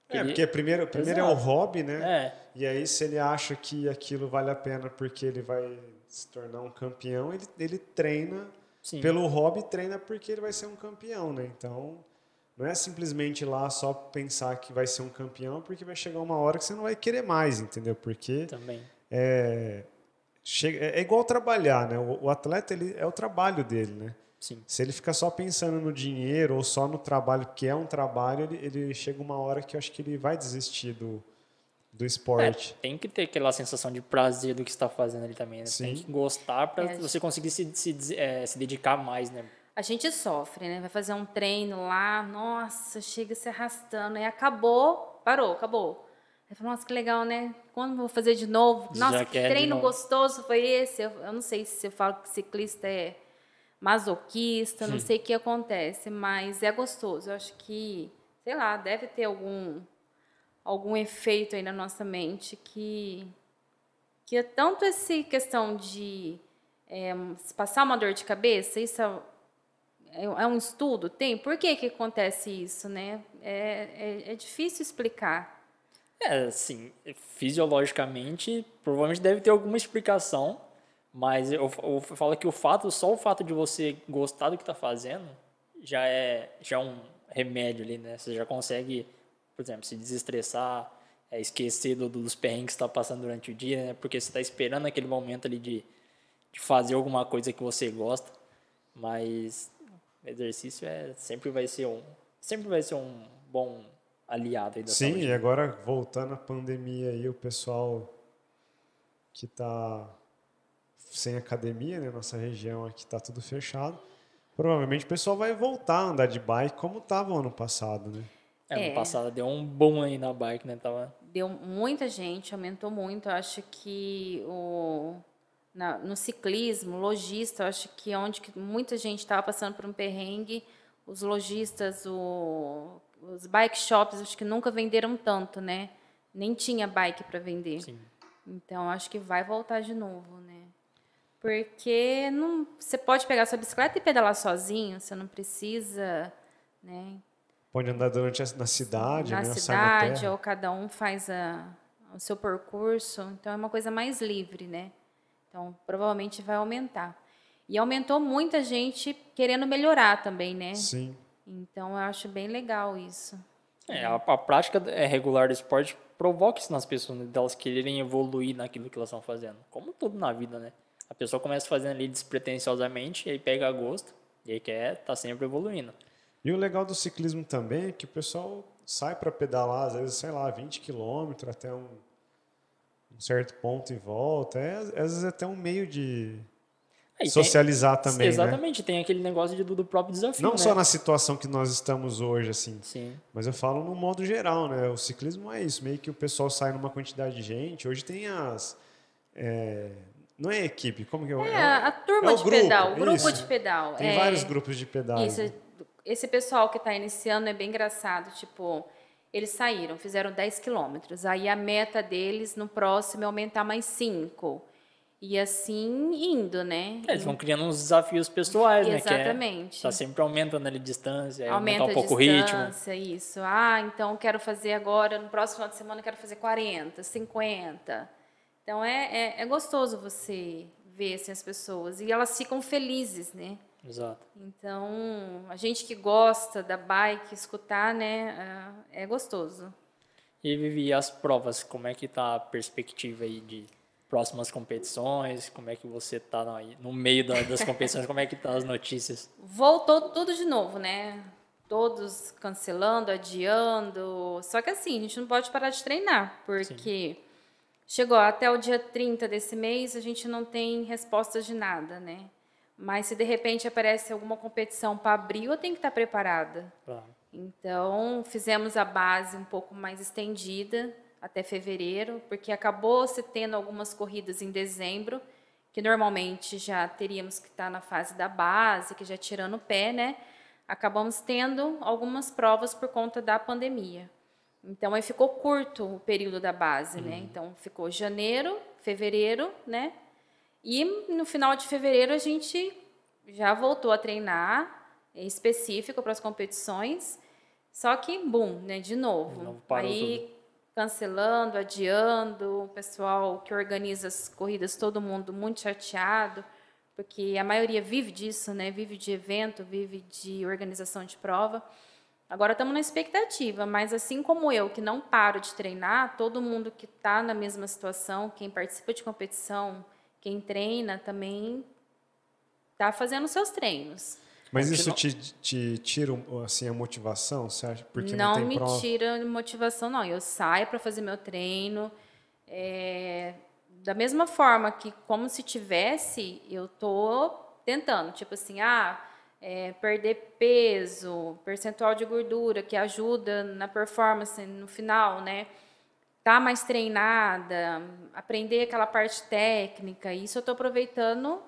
É, ele- porque primeiro, primeiro é o Exato. hobby, né? É, E aí, se ele acha que aquilo vale a pena porque ele vai se tornar um campeão, ele, ele treina sim. pelo hobby, treina porque ele vai ser um campeão, né? Então, não é simplesmente lá só pensar que vai ser um campeão, porque vai chegar uma hora que você não vai querer mais, entendeu? Porque Também. é, chega, é igual trabalhar, né? O, o atleta, ele, é o trabalho dele, né? Sim. Se ele ficar só pensando no dinheiro ou só no trabalho, que é um trabalho, ele, ele chega uma hora que eu acho que ele vai desistir do, do É, esporte. tem que ter aquela sensação de prazer do que está fazendo ali também, né? Tem Sim. que gostar para É, você conseguir se, se, é, se dedicar mais, né? A gente sofre, né? Vai fazer um treino lá, nossa, chega se arrastando, aí acabou, parou, acabou. Aí fala, nossa, que legal, né? Quando eu vou fazer de novo? Já Nossa, que quer de treino gostoso foi esse? Eu, eu não sei se eu falo que ciclista é masoquista, não sei o que acontece, mas é gostoso. Eu acho que, sei lá, deve ter algum algum efeito aí na nossa mente que que é tanto essa questão de é, passar uma dor de cabeça, isso é, é é um estudo? Tem? Por que, que acontece isso, né? É, é, é difícil explicar. É, assim, fisiologicamente, provavelmente deve ter alguma explicação, mas eu, eu falo que o fato, só o fato de você gostar do que está fazendo, já é, já é um remédio ali, né? Você já consegue, por exemplo, se desestressar, é, esquecer do, dos perrengues que está passando durante o dia, né? Porque você está esperando aquele momento ali de, de fazer alguma coisa que você gosta, mas exercício é sempre vai ser um sempre vai ser um bom aliado aí da Sim, saúde. e agora voltando à pandemia aí, o pessoal que está sem academia, né? Nossa região aqui está tudo fechado. Provavelmente o pessoal vai voltar a andar de bike como estava ano passado, né? É, ano É. passado deu um boom aí na bike, né? Tava... Deu muita gente, aumentou muito. Eu acho que o, na- no ciclismo, lojista, eu acho que onde que muita gente estava passando por um perrengue, os lojistas, o- os bike shops, acho que nunca venderam tanto, né? Nem tinha bike para vender. Sim. Então, acho que vai voltar de novo, né? Porque não, você pode pegar sua bicicleta e pedalar sozinho, você não precisa, né? Pode andar durante a, na cidade, na né? Cidade, ou cada um faz a- o seu percurso. Então, é uma coisa mais livre, né? Então, provavelmente vai aumentar. E aumentou muita gente querendo melhorar também, né? Sim. Então, eu acho bem legal isso. É, a, a prática é, regular do esporte provoca isso nas pessoas, né, delas quererem evoluir naquilo que elas estão fazendo. Como tudo na vida, né? A pessoa começa fazendo ali despretensiosamente, e aí pega gosto, e aí quer tá sempre evoluindo. E o legal do ciclismo também é que o pessoal sai para pedalar, às vezes, sei lá, 20 quilômetros até um, um certo ponto e volta. É, às vezes até um meio de Aí tem- socializar também, né? Exatamente, tem aquele negócio de, do, próprio desafio, Não né? só na situação que nós estamos hoje, assim, Sim. mas eu falo no modo geral, né? O ciclismo é isso, meio que o pessoal sai numa quantidade de gente. Hoje tem as... é, não é equipe, como que é? É, a turma é o de grupo, pedal, o grupo isso. de pedal. Tem é, vários grupos de pedal. Isso, esse pessoal que está iniciando é bem engraçado, tipo, eles saíram, fizeram 10 quilômetros, aí a meta deles no próximo é aumentar mais 5. E assim indo, né? É, eles vão criando uns desafios pessoais, né? Exatamente. Que é, tá sempre aumentando ali a distância, Aumenta aumentar um a pouco o ritmo. distância, isso. Ah, então eu quero fazer agora, no próximo final de semana eu quero fazer 40, 50. Então é, é, é gostoso você ver assim, as pessoas. E elas ficam felizes, né? Exato. Então, a gente que gosta da bike, escutar, né, ah, é gostoso. E Vivi, as provas, como é que tá a perspectiva aí de próximas competições? Como é que você tá no, no meio da- das competições? Como é que tá as notícias? Voltou tudo de novo, né? Todos cancelando, adiando. Só que assim, a gente não pode parar de treinar, porque chegou até o dia 30 desse mês, a gente não tem respostas de nada, né? Mas se de repente aparece alguma competição para abril, eu tenho que estar preparada. Claro. Então, fizemos a base um pouco mais estendida até fevereiro, porque acabou se tendo algumas corridas em dezembro, que normalmente já teríamos que estar na fase da base, que já tirando o pé, né? Acabamos tendo algumas provas por conta da pandemia. Então, aí ficou curto o período da base, né? Então, ficou janeiro, fevereiro, né? E no final de fevereiro a gente já voltou a treinar específico para as competições. Só que, bum, né, de novo. Aí cancelando, adiando, o pessoal que organiza as corridas, todo mundo muito chateado, porque a maioria vive disso, né? Vive de evento, vive de organização de prova. Agora estamos na expectativa, mas assim como eu, que não paro de treinar, todo mundo que está na mesma situação, quem participa de competição, quem treina também está fazendo seus treinos. Mas Porque isso não- te, te tira assim, a motivação, acha? Porque não, não me prova. tira motivação, não. Eu saio para fazer meu treino. é, da mesma forma que, como se tivesse, eu tô tentando. Tipo assim, ah, é, perder peso, percentual de gordura, que ajuda na performance no final, né? Tá mais treinada, aprender aquela parte técnica. Isso eu estou aproveitando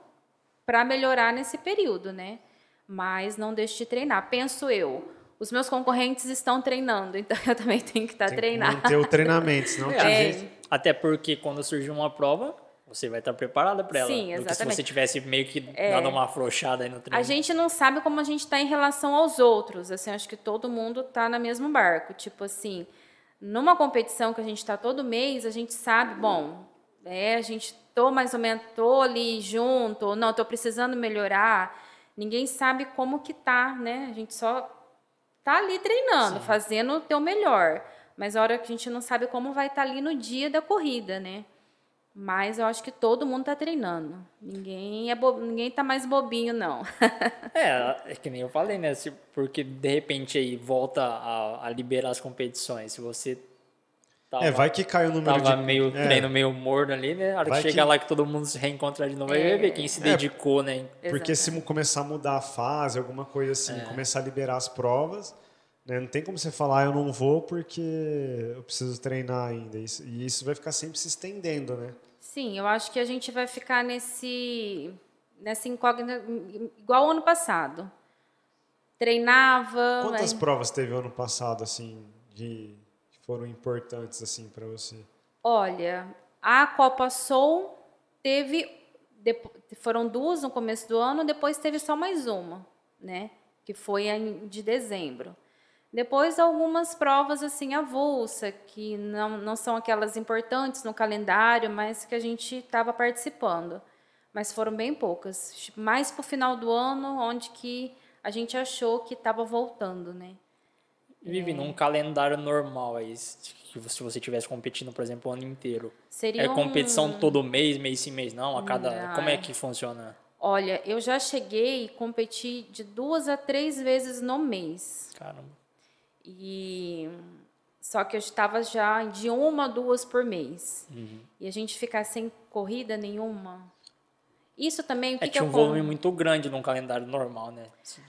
para melhorar nesse período, né? Mas não deixe de treinar. Penso eu, os meus concorrentes estão treinando, então eu também tenho que estar Tem que treinando. manter o treinamento, senão É, tem É. jeito. Até porque quando surgir uma prova, você vai estar preparada para ela. Sim, Do que se exatamente. É. você tivesse meio que dado uma afrouxada aí no treino. A gente não sabe como a gente está em relação aos outros. Assim, acho que todo mundo está no mesmo barco. Tipo assim, numa competição que a gente está todo mês, a gente sabe, bom, é, a gente tô mais ou menos tô ali junto, ou não, tô precisando melhorar. Ninguém sabe como que tá, né? A gente só tá ali treinando, fazendo o teu melhor. Mas a hora que a gente não sabe como vai estar ali no dia da corrida, né? Mas eu acho que todo mundo está treinando. Ninguém é bo... ninguém tá mais bobinho, não. é, é que nem eu falei, né? Se, porque de repente aí volta a, a liberar as competições. Se você Tava, é, vai que caiu no número tava de... meio é. treino meio morno ali, né? A hora que chegar que... lá que todo mundo se reencontra de novo, é. vai ver quem se é. dedicou, é. né? Porque Exatamente. se começar a mudar a fase, alguma coisa assim, é. começar a liberar as provas? Não tem como você falar, ah, eu não vou porque eu preciso treinar ainda. E isso vai ficar sempre se estendendo, né? Sim, eu acho que a gente vai ficar nesse, nessa incógnita, igual ano passado. Treinava... Quantas provas teve ano passado, assim, de foram importantes assim para você? Olha, a Copa Soul teve foram duas no começo do ano, depois teve só mais uma, né? Que foi de dezembro. Depois algumas provas assim avulsa, que não, não são aquelas importantes no calendário, mas que a gente estava participando. Mas foram bem poucas. Mais para o final do ano, onde que a gente achou que estava voltando, né? Vive é. num calendário normal aí, que se você estivesse competindo, por exemplo, o ano inteiro. Seria é competição um... todo mês, mês sim, mês não? A cada... Não. Como é que funciona? Olha, eu já cheguei e competi de duas a três vezes no mês. Caramba. E só que eu estava já de uma a duas por mês. Uhum. E a gente ficar sem corrida nenhuma. Isso também o que é, que tinha um volume muito grande num calendário normal, né?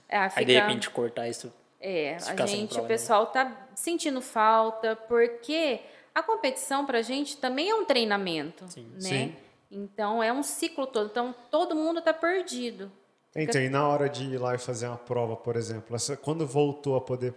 É, fica... Aí de repente cortar isso é, a gente, o pessoal tá sentindo falta, porque a competição para a gente também é um treinamento, Sim. né? Sim. Então é um ciclo todo. Então todo mundo está perdido. Então, e na hora de ir lá e fazer uma prova, por exemplo, quando voltou a poder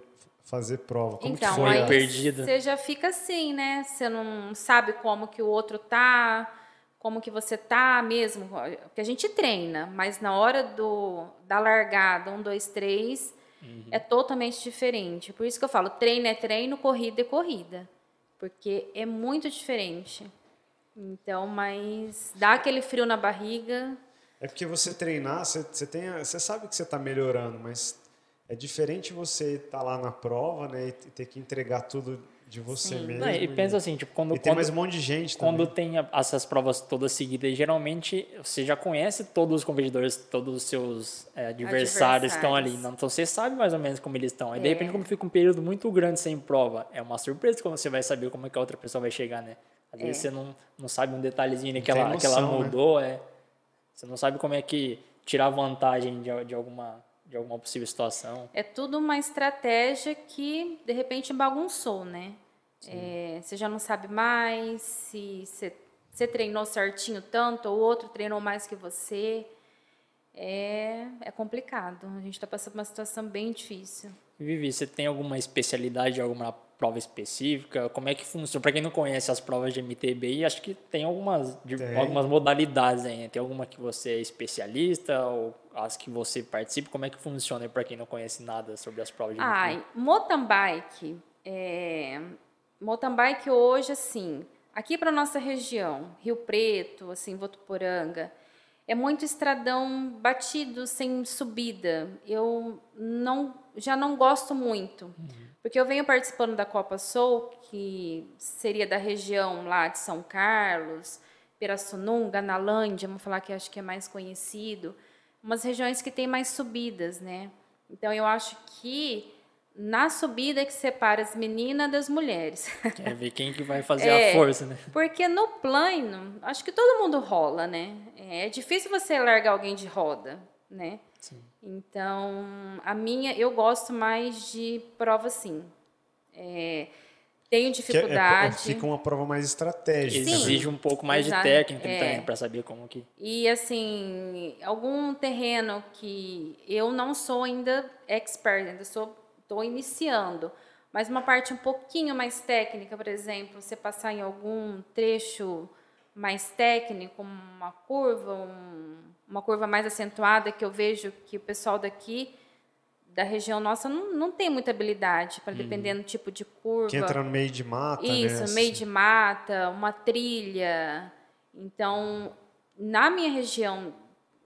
fazer prova, como então, que foi? Aí perdida. Você já fica assim, né? Você não sabe como que o outro tá, como que você tá mesmo, porque a gente treina, mas na hora do da largada, um, dois, três, Uhum. É totalmente diferente. Por isso que eu falo, treino é treino, corrida é corrida. Porque é muito diferente. Então, mas dá aquele frio na barriga. É porque você treinar, você, você, tem, você sabe que você está melhorando, mas é diferente você estar tá lá na prova né, e ter que entregar tudo de você Sim. mesmo. Não, e, pensa assim, tipo, quando. E tem quando, mais um monte de gente Quando também. tem essas provas todas seguidas, geralmente você já conhece todos os competidores, todos os seus é, adversários, estão ali. Então você sabe mais ou menos como eles estão. Aí é. de repente, quando fica um período muito grande sem prova, é uma surpresa quando você vai saber como é que a outra pessoa vai chegar, né? Às vezes é. você não, não sabe um detalhezinho que ela, emoção, que ela né? mudou, né? é. Você não sabe como é que tirar vantagem de, de alguma de alguma possível situação. É tudo uma estratégia que de repente bagunçou, né? É, você já não sabe mais se você, você treinou certinho tanto, ou outro treinou mais que você. É, é complicado. A gente está passando por uma situação bem difícil. Vivi, você tem alguma especialidade, alguma prova específica? Como é que funciona? Para quem não conhece as provas de MTBI, acho que tem algumas, tem. algumas modalidades aí. Né? Tem alguma que você é especialista ou as que você participa? Como é que funciona para quem não conhece nada sobre as provas de MTBI? Ai, mountain bike é, mountain bike hoje, assim, aqui para nossa região, Rio Preto, assim, Votuporanga, é muito estradão batido sem subida. Eu não, já não gosto muito, uhum. porque eu venho participando da Copa Soul, que seria da região lá de São Carlos, Pirassununga, Nalândia, vamos falar que acho que é mais conhecido, umas regiões que têm mais subidas, né? Então eu acho que na subida que separa as meninas das mulheres. Quer ver quem que vai fazer é, a força, né? Porque no plano, acho que todo mundo rola, né? É difícil você largar alguém de roda, né? Sim. Então, a minha, eu gosto mais de prova sim. É, tenho dificuldade. É, é, fica uma prova mais estratégica. Sim, Exige um pouco mais exato, de técnica é. também para saber como que. E assim, algum terreno que eu não sou ainda expert, ainda sou estou iniciando. Mas uma parte um pouquinho mais técnica, por exemplo, você passar em algum trecho mais técnico, uma curva, um, uma curva mais acentuada, que eu vejo que o pessoal daqui da região nossa não, não tem muita habilidade, para hum. dependendo do tipo de curva. Que entra no meio de mata, né, Isso, né? meio de mata, uma trilha. Então, na minha região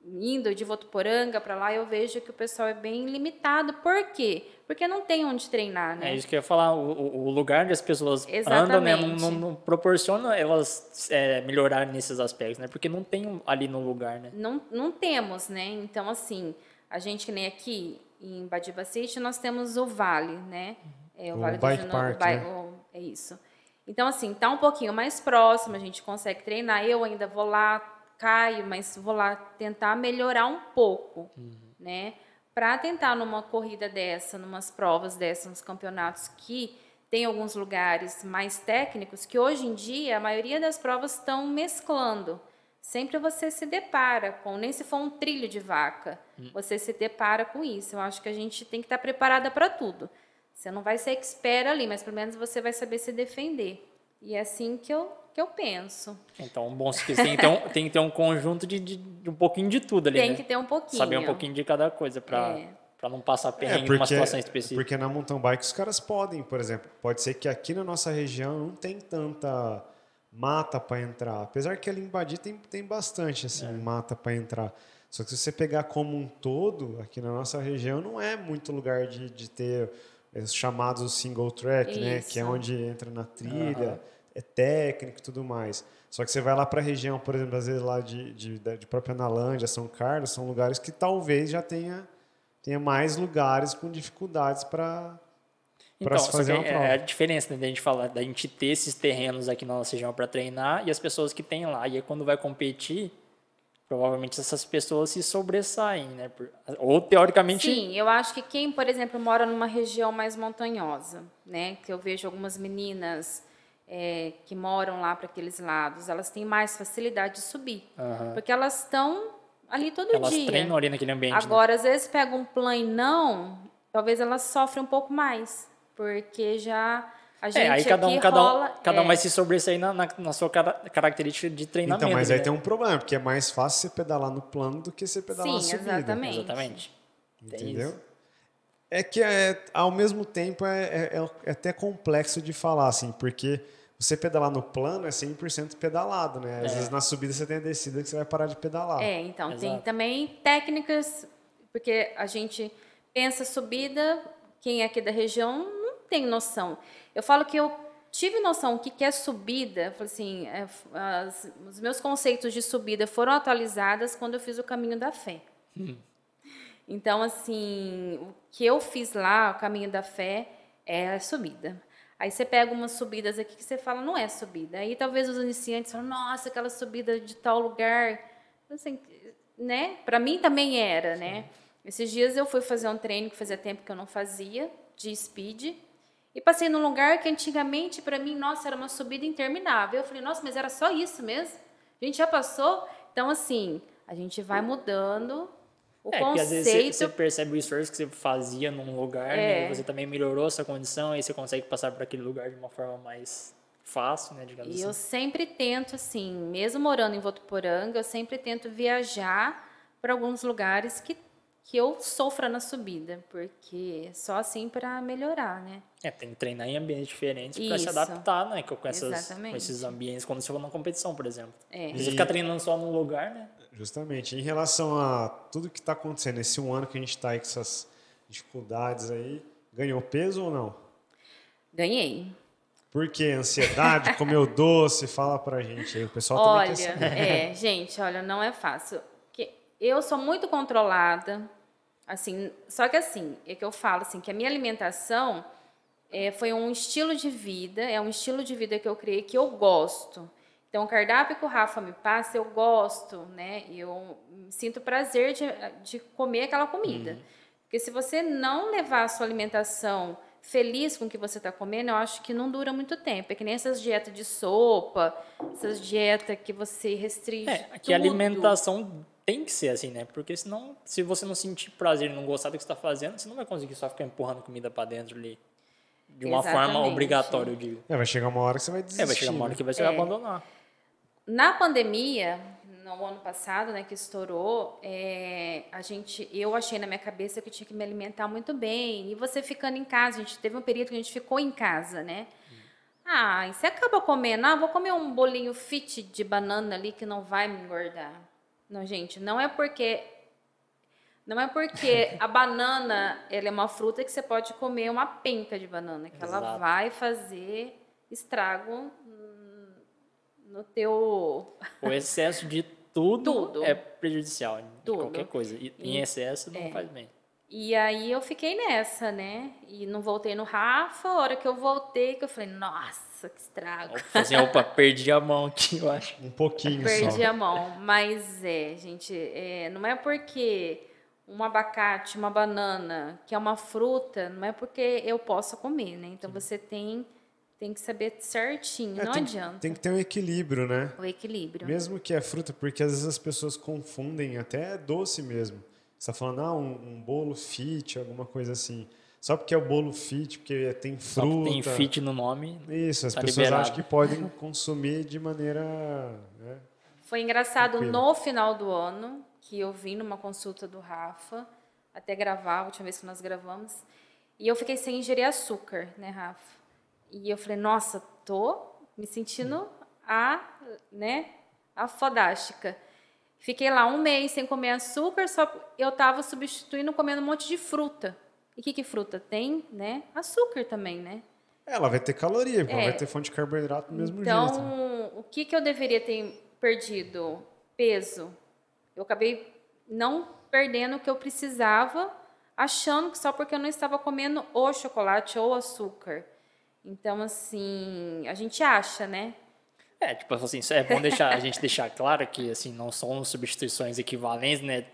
indo de Votuporanga para lá, eu vejo que o pessoal é bem limitado. Por quê? Porque não tem onde treinar, né? É isso que eu ia falar. O, o lugar onde as pessoas andam, né, não, não, não proporciona elas é, melhorarem nesses aspectos, né? Porque não tem ali no lugar, né? Não, não temos, né? Então, assim, a gente que nem aqui em Badiba City, nós temos o Vale, né? É, o, o Vale Bike do Park, né? É isso. Então, assim, tá um pouquinho mais próximo, a gente consegue treinar. Eu ainda vou lá, caio, mas vou lá tentar melhorar um pouco, uhum. né? Para tentar numa corrida dessa, numas provas dessas, nos campeonatos que tem alguns lugares mais técnicos, que hoje em dia a maioria das provas estão mesclando. Sempre você se depara com, nem se for um trilho de vaca, uhum. você se depara com isso. Eu acho que a gente tem que estar preparada para tudo. Você não vai ser expert ali, mas pelo menos você vai saber se defender. E é assim que eu que eu penso. Então, bom, tem que ter um, tem que ter um conjunto de, de, de um pouquinho de tudo ali, Tem né? que ter um pouquinho. Saber um pouquinho de cada coisa para é. para não passar é, perrengue é porque, numa situação específica. Porque na mountain bike os caras podem, por exemplo, pode ser que aqui na nossa região não tem tanta mata para entrar. Apesar que ali em Badi tem, tem bastante assim, é. mata para entrar. Só que se você pegar como um todo, aqui na nossa região não é muito lugar de, de ter os chamados single track, né? Que é onde entra na trilha. Uhum é técnico e tudo mais. Só que você vai lá para a região, por exemplo, às vezes lá de, de, de própria Nalândia, São Carlos, são lugares que talvez já tenha, tenha mais lugares com dificuldades para então, se fazer uma prova. É a diferença né, da gente falar, da gente ter esses terrenos aqui na nossa região para treinar e as pessoas que têm lá. E aí, quando vai competir, provavelmente essas pessoas se sobressaem, né? Ou teoricamente. Sim, eu acho que quem, por exemplo, mora numa região mais montanhosa, né? Que eu vejo algumas meninas é, que moram lá para aqueles lados, elas têm mais facilidade de subir. Uhum. Porque elas estão ali todo elas dia. Elas treinam ali naquele ambiente. Né? Agora, né? às vezes pega um não, talvez elas sofrem um pouco mais, porque já a gente é, aí cada um, cada rola, um, cada um é. vai se sobressair na, na, na, sua característica de treinamento. Então, mas aí né? tem um problema, porque é mais fácil você pedalar no plano do que você pedalar Sim, na subida. Exatamente. exatamente. Entendeu? É que é, ao mesmo tempo é, é, é até complexo de falar, assim, porque você pedalar no plano é 100% pedalado, né? Às é. vezes na subida você tem a descida que você vai parar de pedalar. É, então Exato. tem também técnicas, porque a gente pensa subida, quem é aqui da região não tem noção. Eu falo que eu tive noção o que é subida, assim, é, as, os meus conceitos de subida foram atualizadas quando eu fiz o caminho da fé. Hum. Então, assim, o que eu fiz lá, o caminho da fé, é a subida. Aí você pega umas subidas aqui que você fala, não é subida. Aí talvez os iniciantes falam, nossa, aquela subida de tal lugar. Assim, né? Para mim também era, né? Esses dias eu fui fazer um treino que fazia tempo que eu não fazia, de speed. E passei num lugar que antigamente, para mim, nossa, era uma subida interminável. Eu falei, nossa, mas era só isso mesmo? A gente já passou? Então, assim, a gente vai mudando o é, conceito... às vezes você, percebe o esforço que você fazia num lugar, né, é. né? você também melhorou essa condição, aí você consegue passar para aquele lugar de uma forma mais fácil, né, digamos e assim. eu sempre tento, assim, mesmo morando em Votuporanga, eu sempre tento viajar para alguns lugares que, que eu sofra na subida, porque só assim para melhorar, né? É, tem que treinar em ambientes diferentes para se adaptar, né, com, essas, com esses ambientes quando você for numa competição, por exemplo. É. Você ficar treinando só num lugar, né? Justamente. Em relação a tudo que está acontecendo, esse um ano que a gente está aí com essas dificuldades aí, ganhou peso ou não? Ganhei. Por quê? Ansiedade, comeu doce? Fala pra gente aí. O pessoal olha, também saber. É, gente, olha, não é fácil. Eu sou muito controlada, assim, só que assim, é que eu falo assim, que a minha alimentação é, foi um estilo de vida, é um estilo de vida que eu criei que eu gosto. Então, o cardápio que o Rafa me passa, eu gosto, né? Eu sinto prazer de, de comer aquela comida. Uhum. Porque se você não levar a sua alimentação feliz com o que você está comendo, eu acho que não dura muito tempo. É que nem essas dietas de sopa, essas dietas que você restringe. É, que a alimentação tem que ser assim, né? Porque senão, se você não sentir prazer e não gostar do que está fazendo, você não vai conseguir só ficar empurrando comida para dentro ali. De uma Exatamente. forma obrigatória, eu digo. É, vai chegar uma hora que você vai desistir. É, vai chegar uma hora né? que você é. vai abandonar. Na pandemia, no ano passado, né, que estourou, é, a gente, eu achei na minha cabeça que eu tinha que me alimentar muito bem. E você ficando em casa, a gente teve um período que a gente ficou em casa, né? Ah, e você acaba comendo, ah, vou comer um bolinho fit de banana ali que não vai me engordar. Não, gente, não é porque não é porque a banana ela é uma fruta que você pode comer uma penca de banana, que ela Exato. vai fazer estrago no teu. O excesso de tudo, Tudo. é prejudicial, de Tudo. qualquer coisa. E, em excesso não faz bem. E aí eu fiquei nessa, né? E não voltei no Rafa. A hora que eu voltei, que eu falei, nossa, que estrago. Opa, assim, opa, perdi a mão aqui, eu acho. Um pouquinho Perdi só. a mão. Mas é, gente, é, não é porque um abacate, uma banana, que é uma fruta, não é porque eu possa comer, né? Então você tem, tem que saber certinho, É, não tem, adianta. tem que ter um equilíbrio, né? O equilíbrio. Mesmo que é fruta, porque às vezes as pessoas confundem, até é doce mesmo. Você está falando, ah, um, um bolo fit, alguma coisa assim. Só porque é o bolo fit, porque tem Só fruta. que tem fit no nome. Isso, as tá pessoas liberado. acham que podem consumir de maneira. né? Foi engraçado Tranquilo. no final do ano, que eu vim numa consulta do Rafa, até gravar, a última vez que nós gravamos, e eu fiquei sem ingerir açúcar, né, Rafa? E eu falei, nossa, tô me sentindo a, né, a fodástica. Fiquei lá um mês sem comer açúcar, só eu tava substituindo comendo um monte de fruta. E o que, que fruta tem, né? Açúcar também, né? Ela vai ter caloria, porque ela É. vai ter fonte de carboidrato do mesmo Então, jeito. o que, que eu deveria ter perdido? Peso. Eu acabei não perdendo o que eu precisava, achando que só porque eu não estava comendo o chocolate ou açúcar. Então, assim, a gente acha, né? É, tipo assim, é bom deixar, a gente deixar claro que assim, não são substituições equivalentes, né?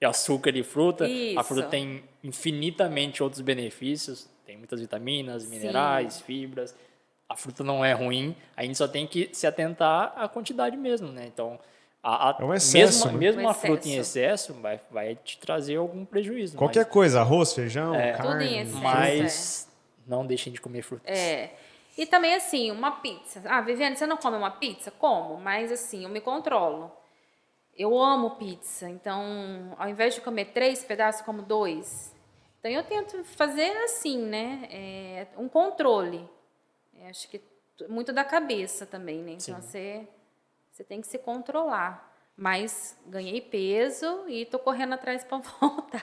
É açúcar e fruta. A Isso. fruta tem infinitamente outros benefícios. Tem muitas vitaminas, minerais, fibras. A fruta não é ruim. A gente só tem que se atentar à quantidade mesmo, né? Então, a, a- É um excesso, mesmo, né? mesmo Um a fruta em excesso. vai, vai te trazer algum prejuízo. Qualquer mas, coisa, arroz, feijão, É. Tudo carne. em excesso. mas não deixem de comer frutas. É. E também, assim, uma pizza. Ah, Viviane, você não come uma pizza? Como, mas assim, eu me controlo. Eu amo pizza, então, ao invés de comer três pedaços, como dois. Então, eu tento fazer assim, né? É, um controle. É, acho que muito da cabeça também, né? Então, você, você tem que se controlar. Mas ganhei peso e tô correndo atrás para voltar.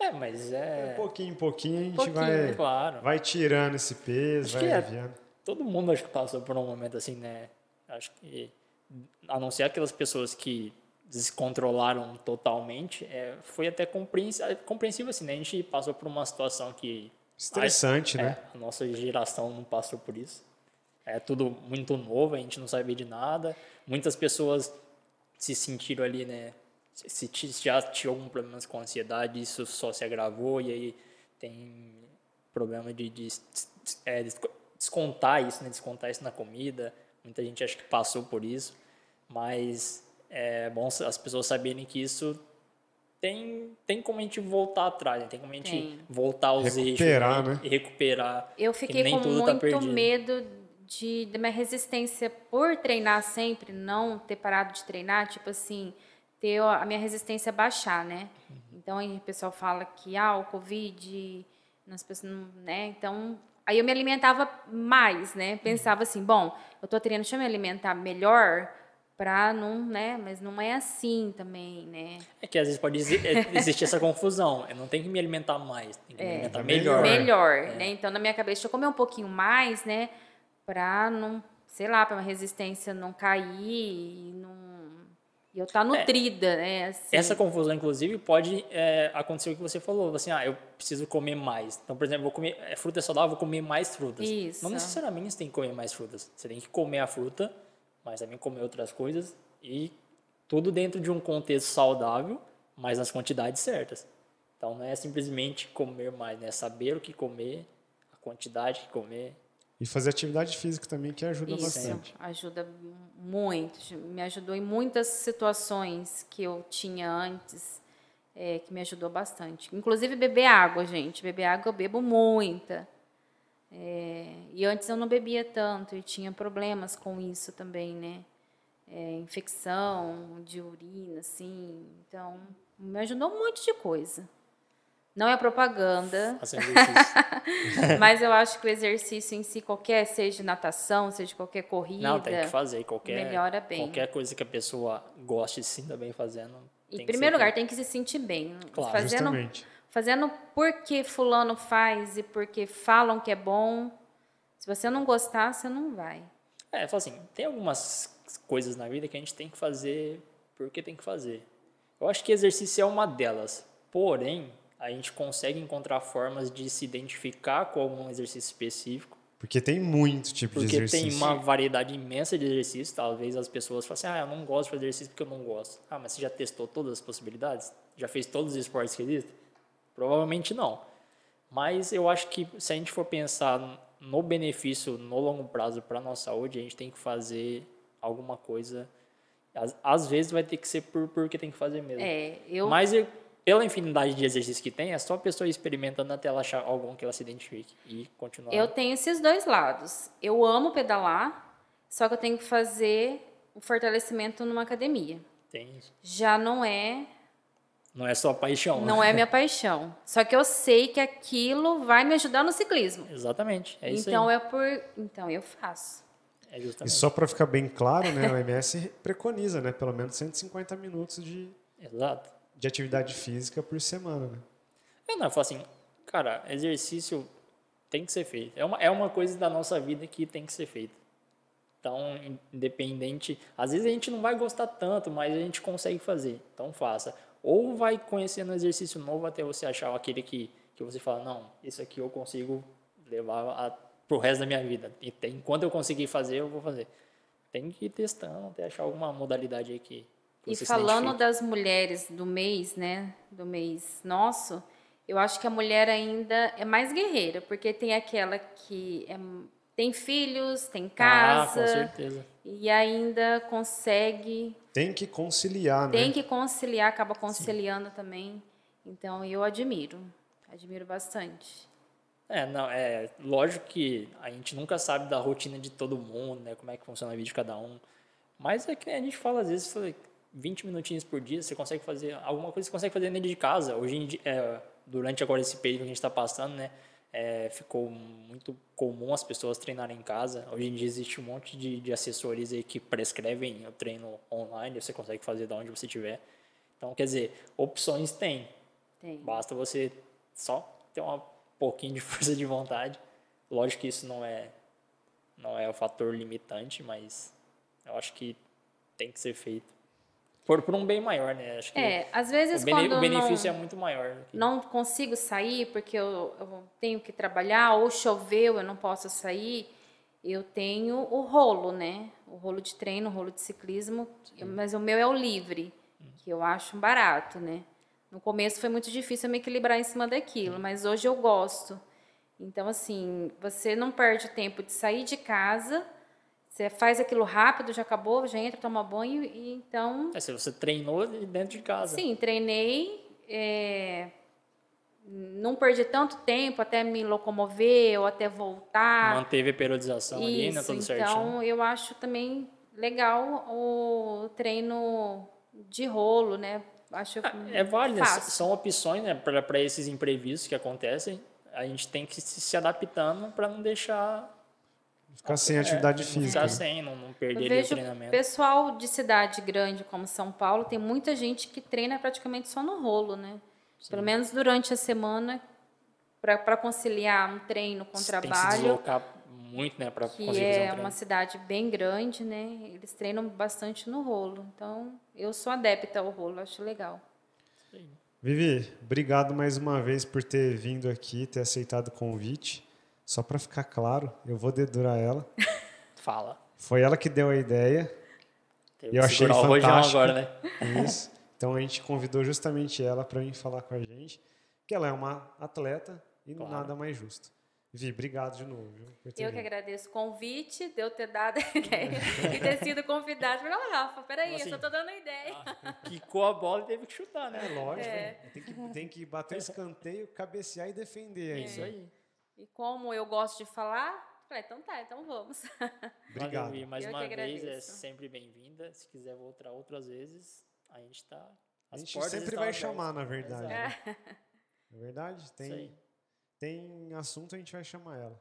É, mas é. Pouquinho em pouquinho a gente Pouquinho, vai, Claro. vai tirando esse peso, Acho vai é. aliviando. todo mundo acho que passou por um momento assim, né? Acho que a não ser aquelas pessoas que descontrolaram totalmente, é, foi até compreens- compreensível assim, né? A gente passou por uma situação que Estressante, é, né? a nossa geração não passou por isso. É tudo muito novo, a gente não sabia de nada. Muitas pessoas se sentiram ali, né? Se se ti- já tinha algum problema com ansiedade, isso só se agravou e aí tem problema de, de é, desco- descontar isso, né? Descontar isso na comida. Muita gente acha que passou por isso, mas é bom as pessoas saberem que isso tem, tem como a gente voltar atrás, né? tem como a gente Tem. voltar aos eixos Recuperar, né? né? e recuperar. Eu que fiquei nem com tudo tá muito perdido. medo de, da minha resistência por treinar sempre, não ter parado de treinar, tipo assim, ter a minha resistência baixar, né? Uhum. Então aí o pessoal fala que ah, o Covid, as pessoas não, né? Então, aí eu me alimentava mais, né? Pensava assim, bom, eu tô treinando, deixa eu me alimentar melhor pra não, né? Mas não é assim também, né? É que às vezes pode é, existir essa confusão. Eu não tenho que me alimentar mais, tenho que me alimentar É melhor. melhor. melhor, né? Então, na minha cabeça, deixa eu comer um pouquinho mais, né? Pra não, sei lá, pra minha resistência não cair e não... E eu estar nutrida, né? Assim. Essa confusão, inclusive, pode é, acontecer o que você falou, assim, ah, eu preciso comer mais. Então, por exemplo, vou comer é, fruta saudável, vou comer mais frutas. Isso. Não necessariamente você tem que comer mais frutas. Você tem que comer a fruta, mas também comer outras coisas e tudo dentro de um contexto saudável, mas nas quantidades certas. Então, não é simplesmente comer mais, né? É saber o que comer, a quantidade que comer. E fazer atividade física também, que ajuda Isso, bastante. ajuda muito. Me ajudou em muitas situações que eu tinha antes, é, que me ajudou bastante. Inclusive beber água, gente. Beber água eu bebo muita. É, e antes eu não bebia tanto e tinha problemas com isso também, né? É, infecção de urina, assim. Então, me ajudou um monte de coisa. Não é propaganda, exercício. mas eu acho que o exercício em si, qualquer, seja natação, seja qualquer corrida, Não, tem que fazer. Qualquer, melhora bem. qualquer coisa que a pessoa goste e se sinta bem fazendo. Em primeiro lugar, feito. tem que se sentir bem. Claro. fazendo, Justamente. fazendo porque fulano faz e porque falam que é bom. Se você não gostar, você não vai. É, fala assim, tem algumas coisas na vida que a gente tem que fazer porque tem que fazer. Eu acho que exercício é uma delas. Porém, a gente consegue encontrar formas de se identificar com algum exercício específico, Porque tem muito tipo de porque exercício. tem uma variedade imensa de exercícios. Talvez as pessoas falem assim, ah, eu não gosto de fazer exercício porque eu não gosto. Ah, mas você já testou todas as possibilidades? Já fez todos os esportes que existem? Provavelmente não. Mas eu acho que se a gente for pensar no benefício no longo prazo para a nossa saúde, a gente tem que fazer alguma coisa. Às, às vezes vai ter que ser por, porque tem que fazer mesmo. É, eu Mas eu- pela infinidade de exercícios que tem, é só a pessoa ir experimentando até ela achar algum que ela se identifique e continuar. Eu tenho esses dois lados. Eu amo pedalar, só que eu tenho que fazer o fortalecimento numa academia. Tem isso. Já não é, Não é só paixão. né? não é minha paixão. Só que eu sei que aquilo vai me ajudar no ciclismo. Exatamente. É isso então aí. é por, então eu faço. É E só para ficar bem claro, né, o MS preconiza, né, pelo menos 150 minutos de, Exato. De atividade física por semana, né? Eu não, eu falo assim, cara, exercício tem que ser feito. É uma, é uma coisa da nossa vida que tem que ser feita. Então, in- independente. Às vezes a gente não vai gostar tanto, mas a gente consegue fazer. Então, faça. Ou vai conhecendo exercício novo até você achar aquele que, que você fala: não, isso aqui eu consigo levar a, pro resto da minha vida. E tem- enquanto eu conseguir fazer, eu vou fazer. Tem que ir testando até achar alguma modalidade aí que E falando das mulheres do mês, né, do mês nosso, eu acho que a mulher ainda é mais guerreira, porque tem aquela que é- tem filhos, tem Ah, com casa certeza. e ainda consegue, Tem que conciliar, tem né? que conciliar, acaba conciliando também. Então eu admiro, admiro bastante. É, não, é lógico que a gente nunca sabe da rotina de todo mundo, né? Como é que funciona a vida de cada um. Mas é que a gente fala, às vezes, 20 minutinhos por dia, você consegue fazer alguma coisa você consegue fazer dentro de casa. Hoje em dia, é, durante agora esse período que a gente está passando, né? é, ficou muito comum as pessoas treinarem em casa. Hoje em dia existe um monte de, de assessores aí que prescrevem o treino online, você consegue fazer de onde você estiver. Então, quer dizer, opções tem. Tem. Basta você só ter um pouquinho de força de vontade. Lógico que isso não é não é o fator limitante, mas eu acho que tem que ser feito por, por um bem maior, né? Acho que É, às vezes o, quando o benefício não, é muito maior. não consigo sair porque eu, eu tenho que trabalhar ou choveu, eu não posso sair, eu tenho o rolo, né? O rolo de treino, o rolo de ciclismo, eu- mas o meu é o livre, que eu acho barato, né? No começo foi muito difícil eu me equilibrar em cima daquilo, mas hoje eu gosto. Então, assim, você não perde tempo de sair de casa, você faz aquilo rápido, já acabou, já entra, toma banho, e então É, se você treinou dentro de casa. Sim, treinei. é, não perdi tanto tempo até me locomover ou até voltar. Manteve a periodização ali, né? Isso, Tudo então certinho. eu acho também legal o treino de rolo, né? Acho É válido, né? são opções né, para esses imprevistos que acontecem. A gente tem que se, se adaptando para não deixar Ficar sem atividade é, física. ficar sem, não, não perder Eu ali o vejo treinamento. pessoal de cidade grande como São Paulo, tem muita gente que treina praticamente só no rolo, né? Pelo menos durante a semana, para conciliar um treino com Tem que se trabalho. deslocar muito, né, para que conseguir fazer um é treino. uma cidade bem grande, né? Eles treinam bastante no rolo. Então, eu sou adepta ao rolo, acho legal. Vivi, obrigado mais uma vez por ter vindo aqui, ter aceitado o convite. Só para ficar claro, eu vou dedurar ela. Fala. Foi ela que deu a ideia. Teve Eu achei segurar o rojão fantástico. agora, né? Isso. Então a gente convidou justamente ela para vir falar com a gente, que ela é uma atleta e Claro. nada mais justo. Vi, obrigado de novo. Viu, por ter Eu que agradeço o convite, de eu ter dado a ideia e ter sido convidado. Falei, ó, Rafa, peraí, Como eu só assim? tô dando a ideia. Quicou a bola e teve que chutar, né? É lógico, É. né? tem, que, tem que bater o escanteio, cabecear e defender É ainda. isso aí. E como eu gosto de falar, falei, então tá, então vamos. Obrigado. Valeu. Mais Eu uma vez, é sempre bem-vinda. Se quiser voltar outras vezes, a gente tá. A gente portas sempre vai abertas. chamar, na verdade. Exato. né? É verdade? Tem, tem assunto, a gente vai chamar ela.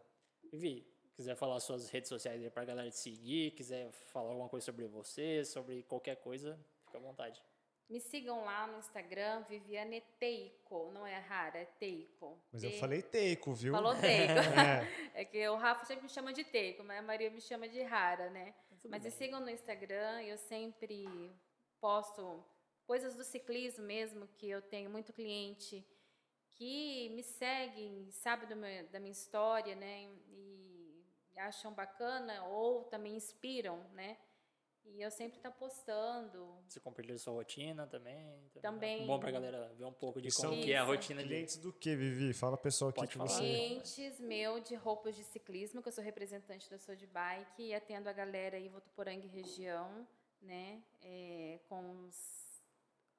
Vivi, quiser falar suas redes sociais aí pra galera te seguir, quiser falar alguma coisa sobre você, sobre qualquer coisa, fica à vontade. Me sigam lá no Instagram, Viviane Teico. Não é rara, é Teico. Mas eu falei Teico, viu? Falou Teico. é. é. que o Rafa sempre me chama de Teico, mas a Maria me chama de rara, né? Tudo mas bem. me sigam no Instagram, eu sempre posto coisas do ciclismo mesmo, que eu tenho muito cliente que me seguem, sabe meu, da minha história, né? E acham bacana ou também inspiram, né? E eu sempre estou tá postando. Você compartilha sua rotina também? Também. É bom para a galera ver um pouco de como que é a rotina clientes de... do que, Vivi? Fala pessoal aqui que você... Clientes meu de roupas de ciclismo, que eu sou representante da Sou de Bike e atendo a galera em Votuporanga região, né? É, com os,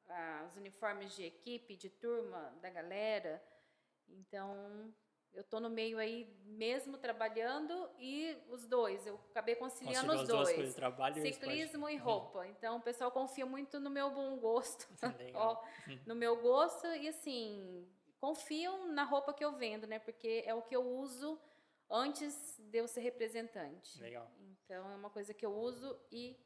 ah, os uniformes de equipe, de turma da galera. Então, eu estou no meio aí mesmo trabalhando e os dois. Eu acabei conciliando os dois. Coisas, trabalho Ciclismo e, e roupa. Então o pessoal confia muito no meu bom gosto. Ó, no meu gosto e assim, confiam na roupa que eu vendo, né? Porque é o que eu uso antes de eu ser representante. Legal. Então é uma coisa que eu uso e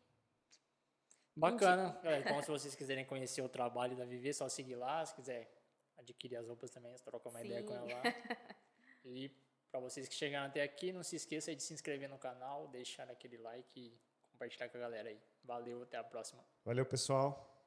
Bacana. É, então, se vocês quiserem conhecer o trabalho da Vivi, é só seguir lá. Se quiser adquirir as roupas também, troca uma Sim. ideia com ela lá. E para vocês que chegaram até aqui, não se esqueça de se inscrever no canal, deixar aquele like e compartilhar com a galera aí. Valeu, até a próxima. Valeu, pessoal.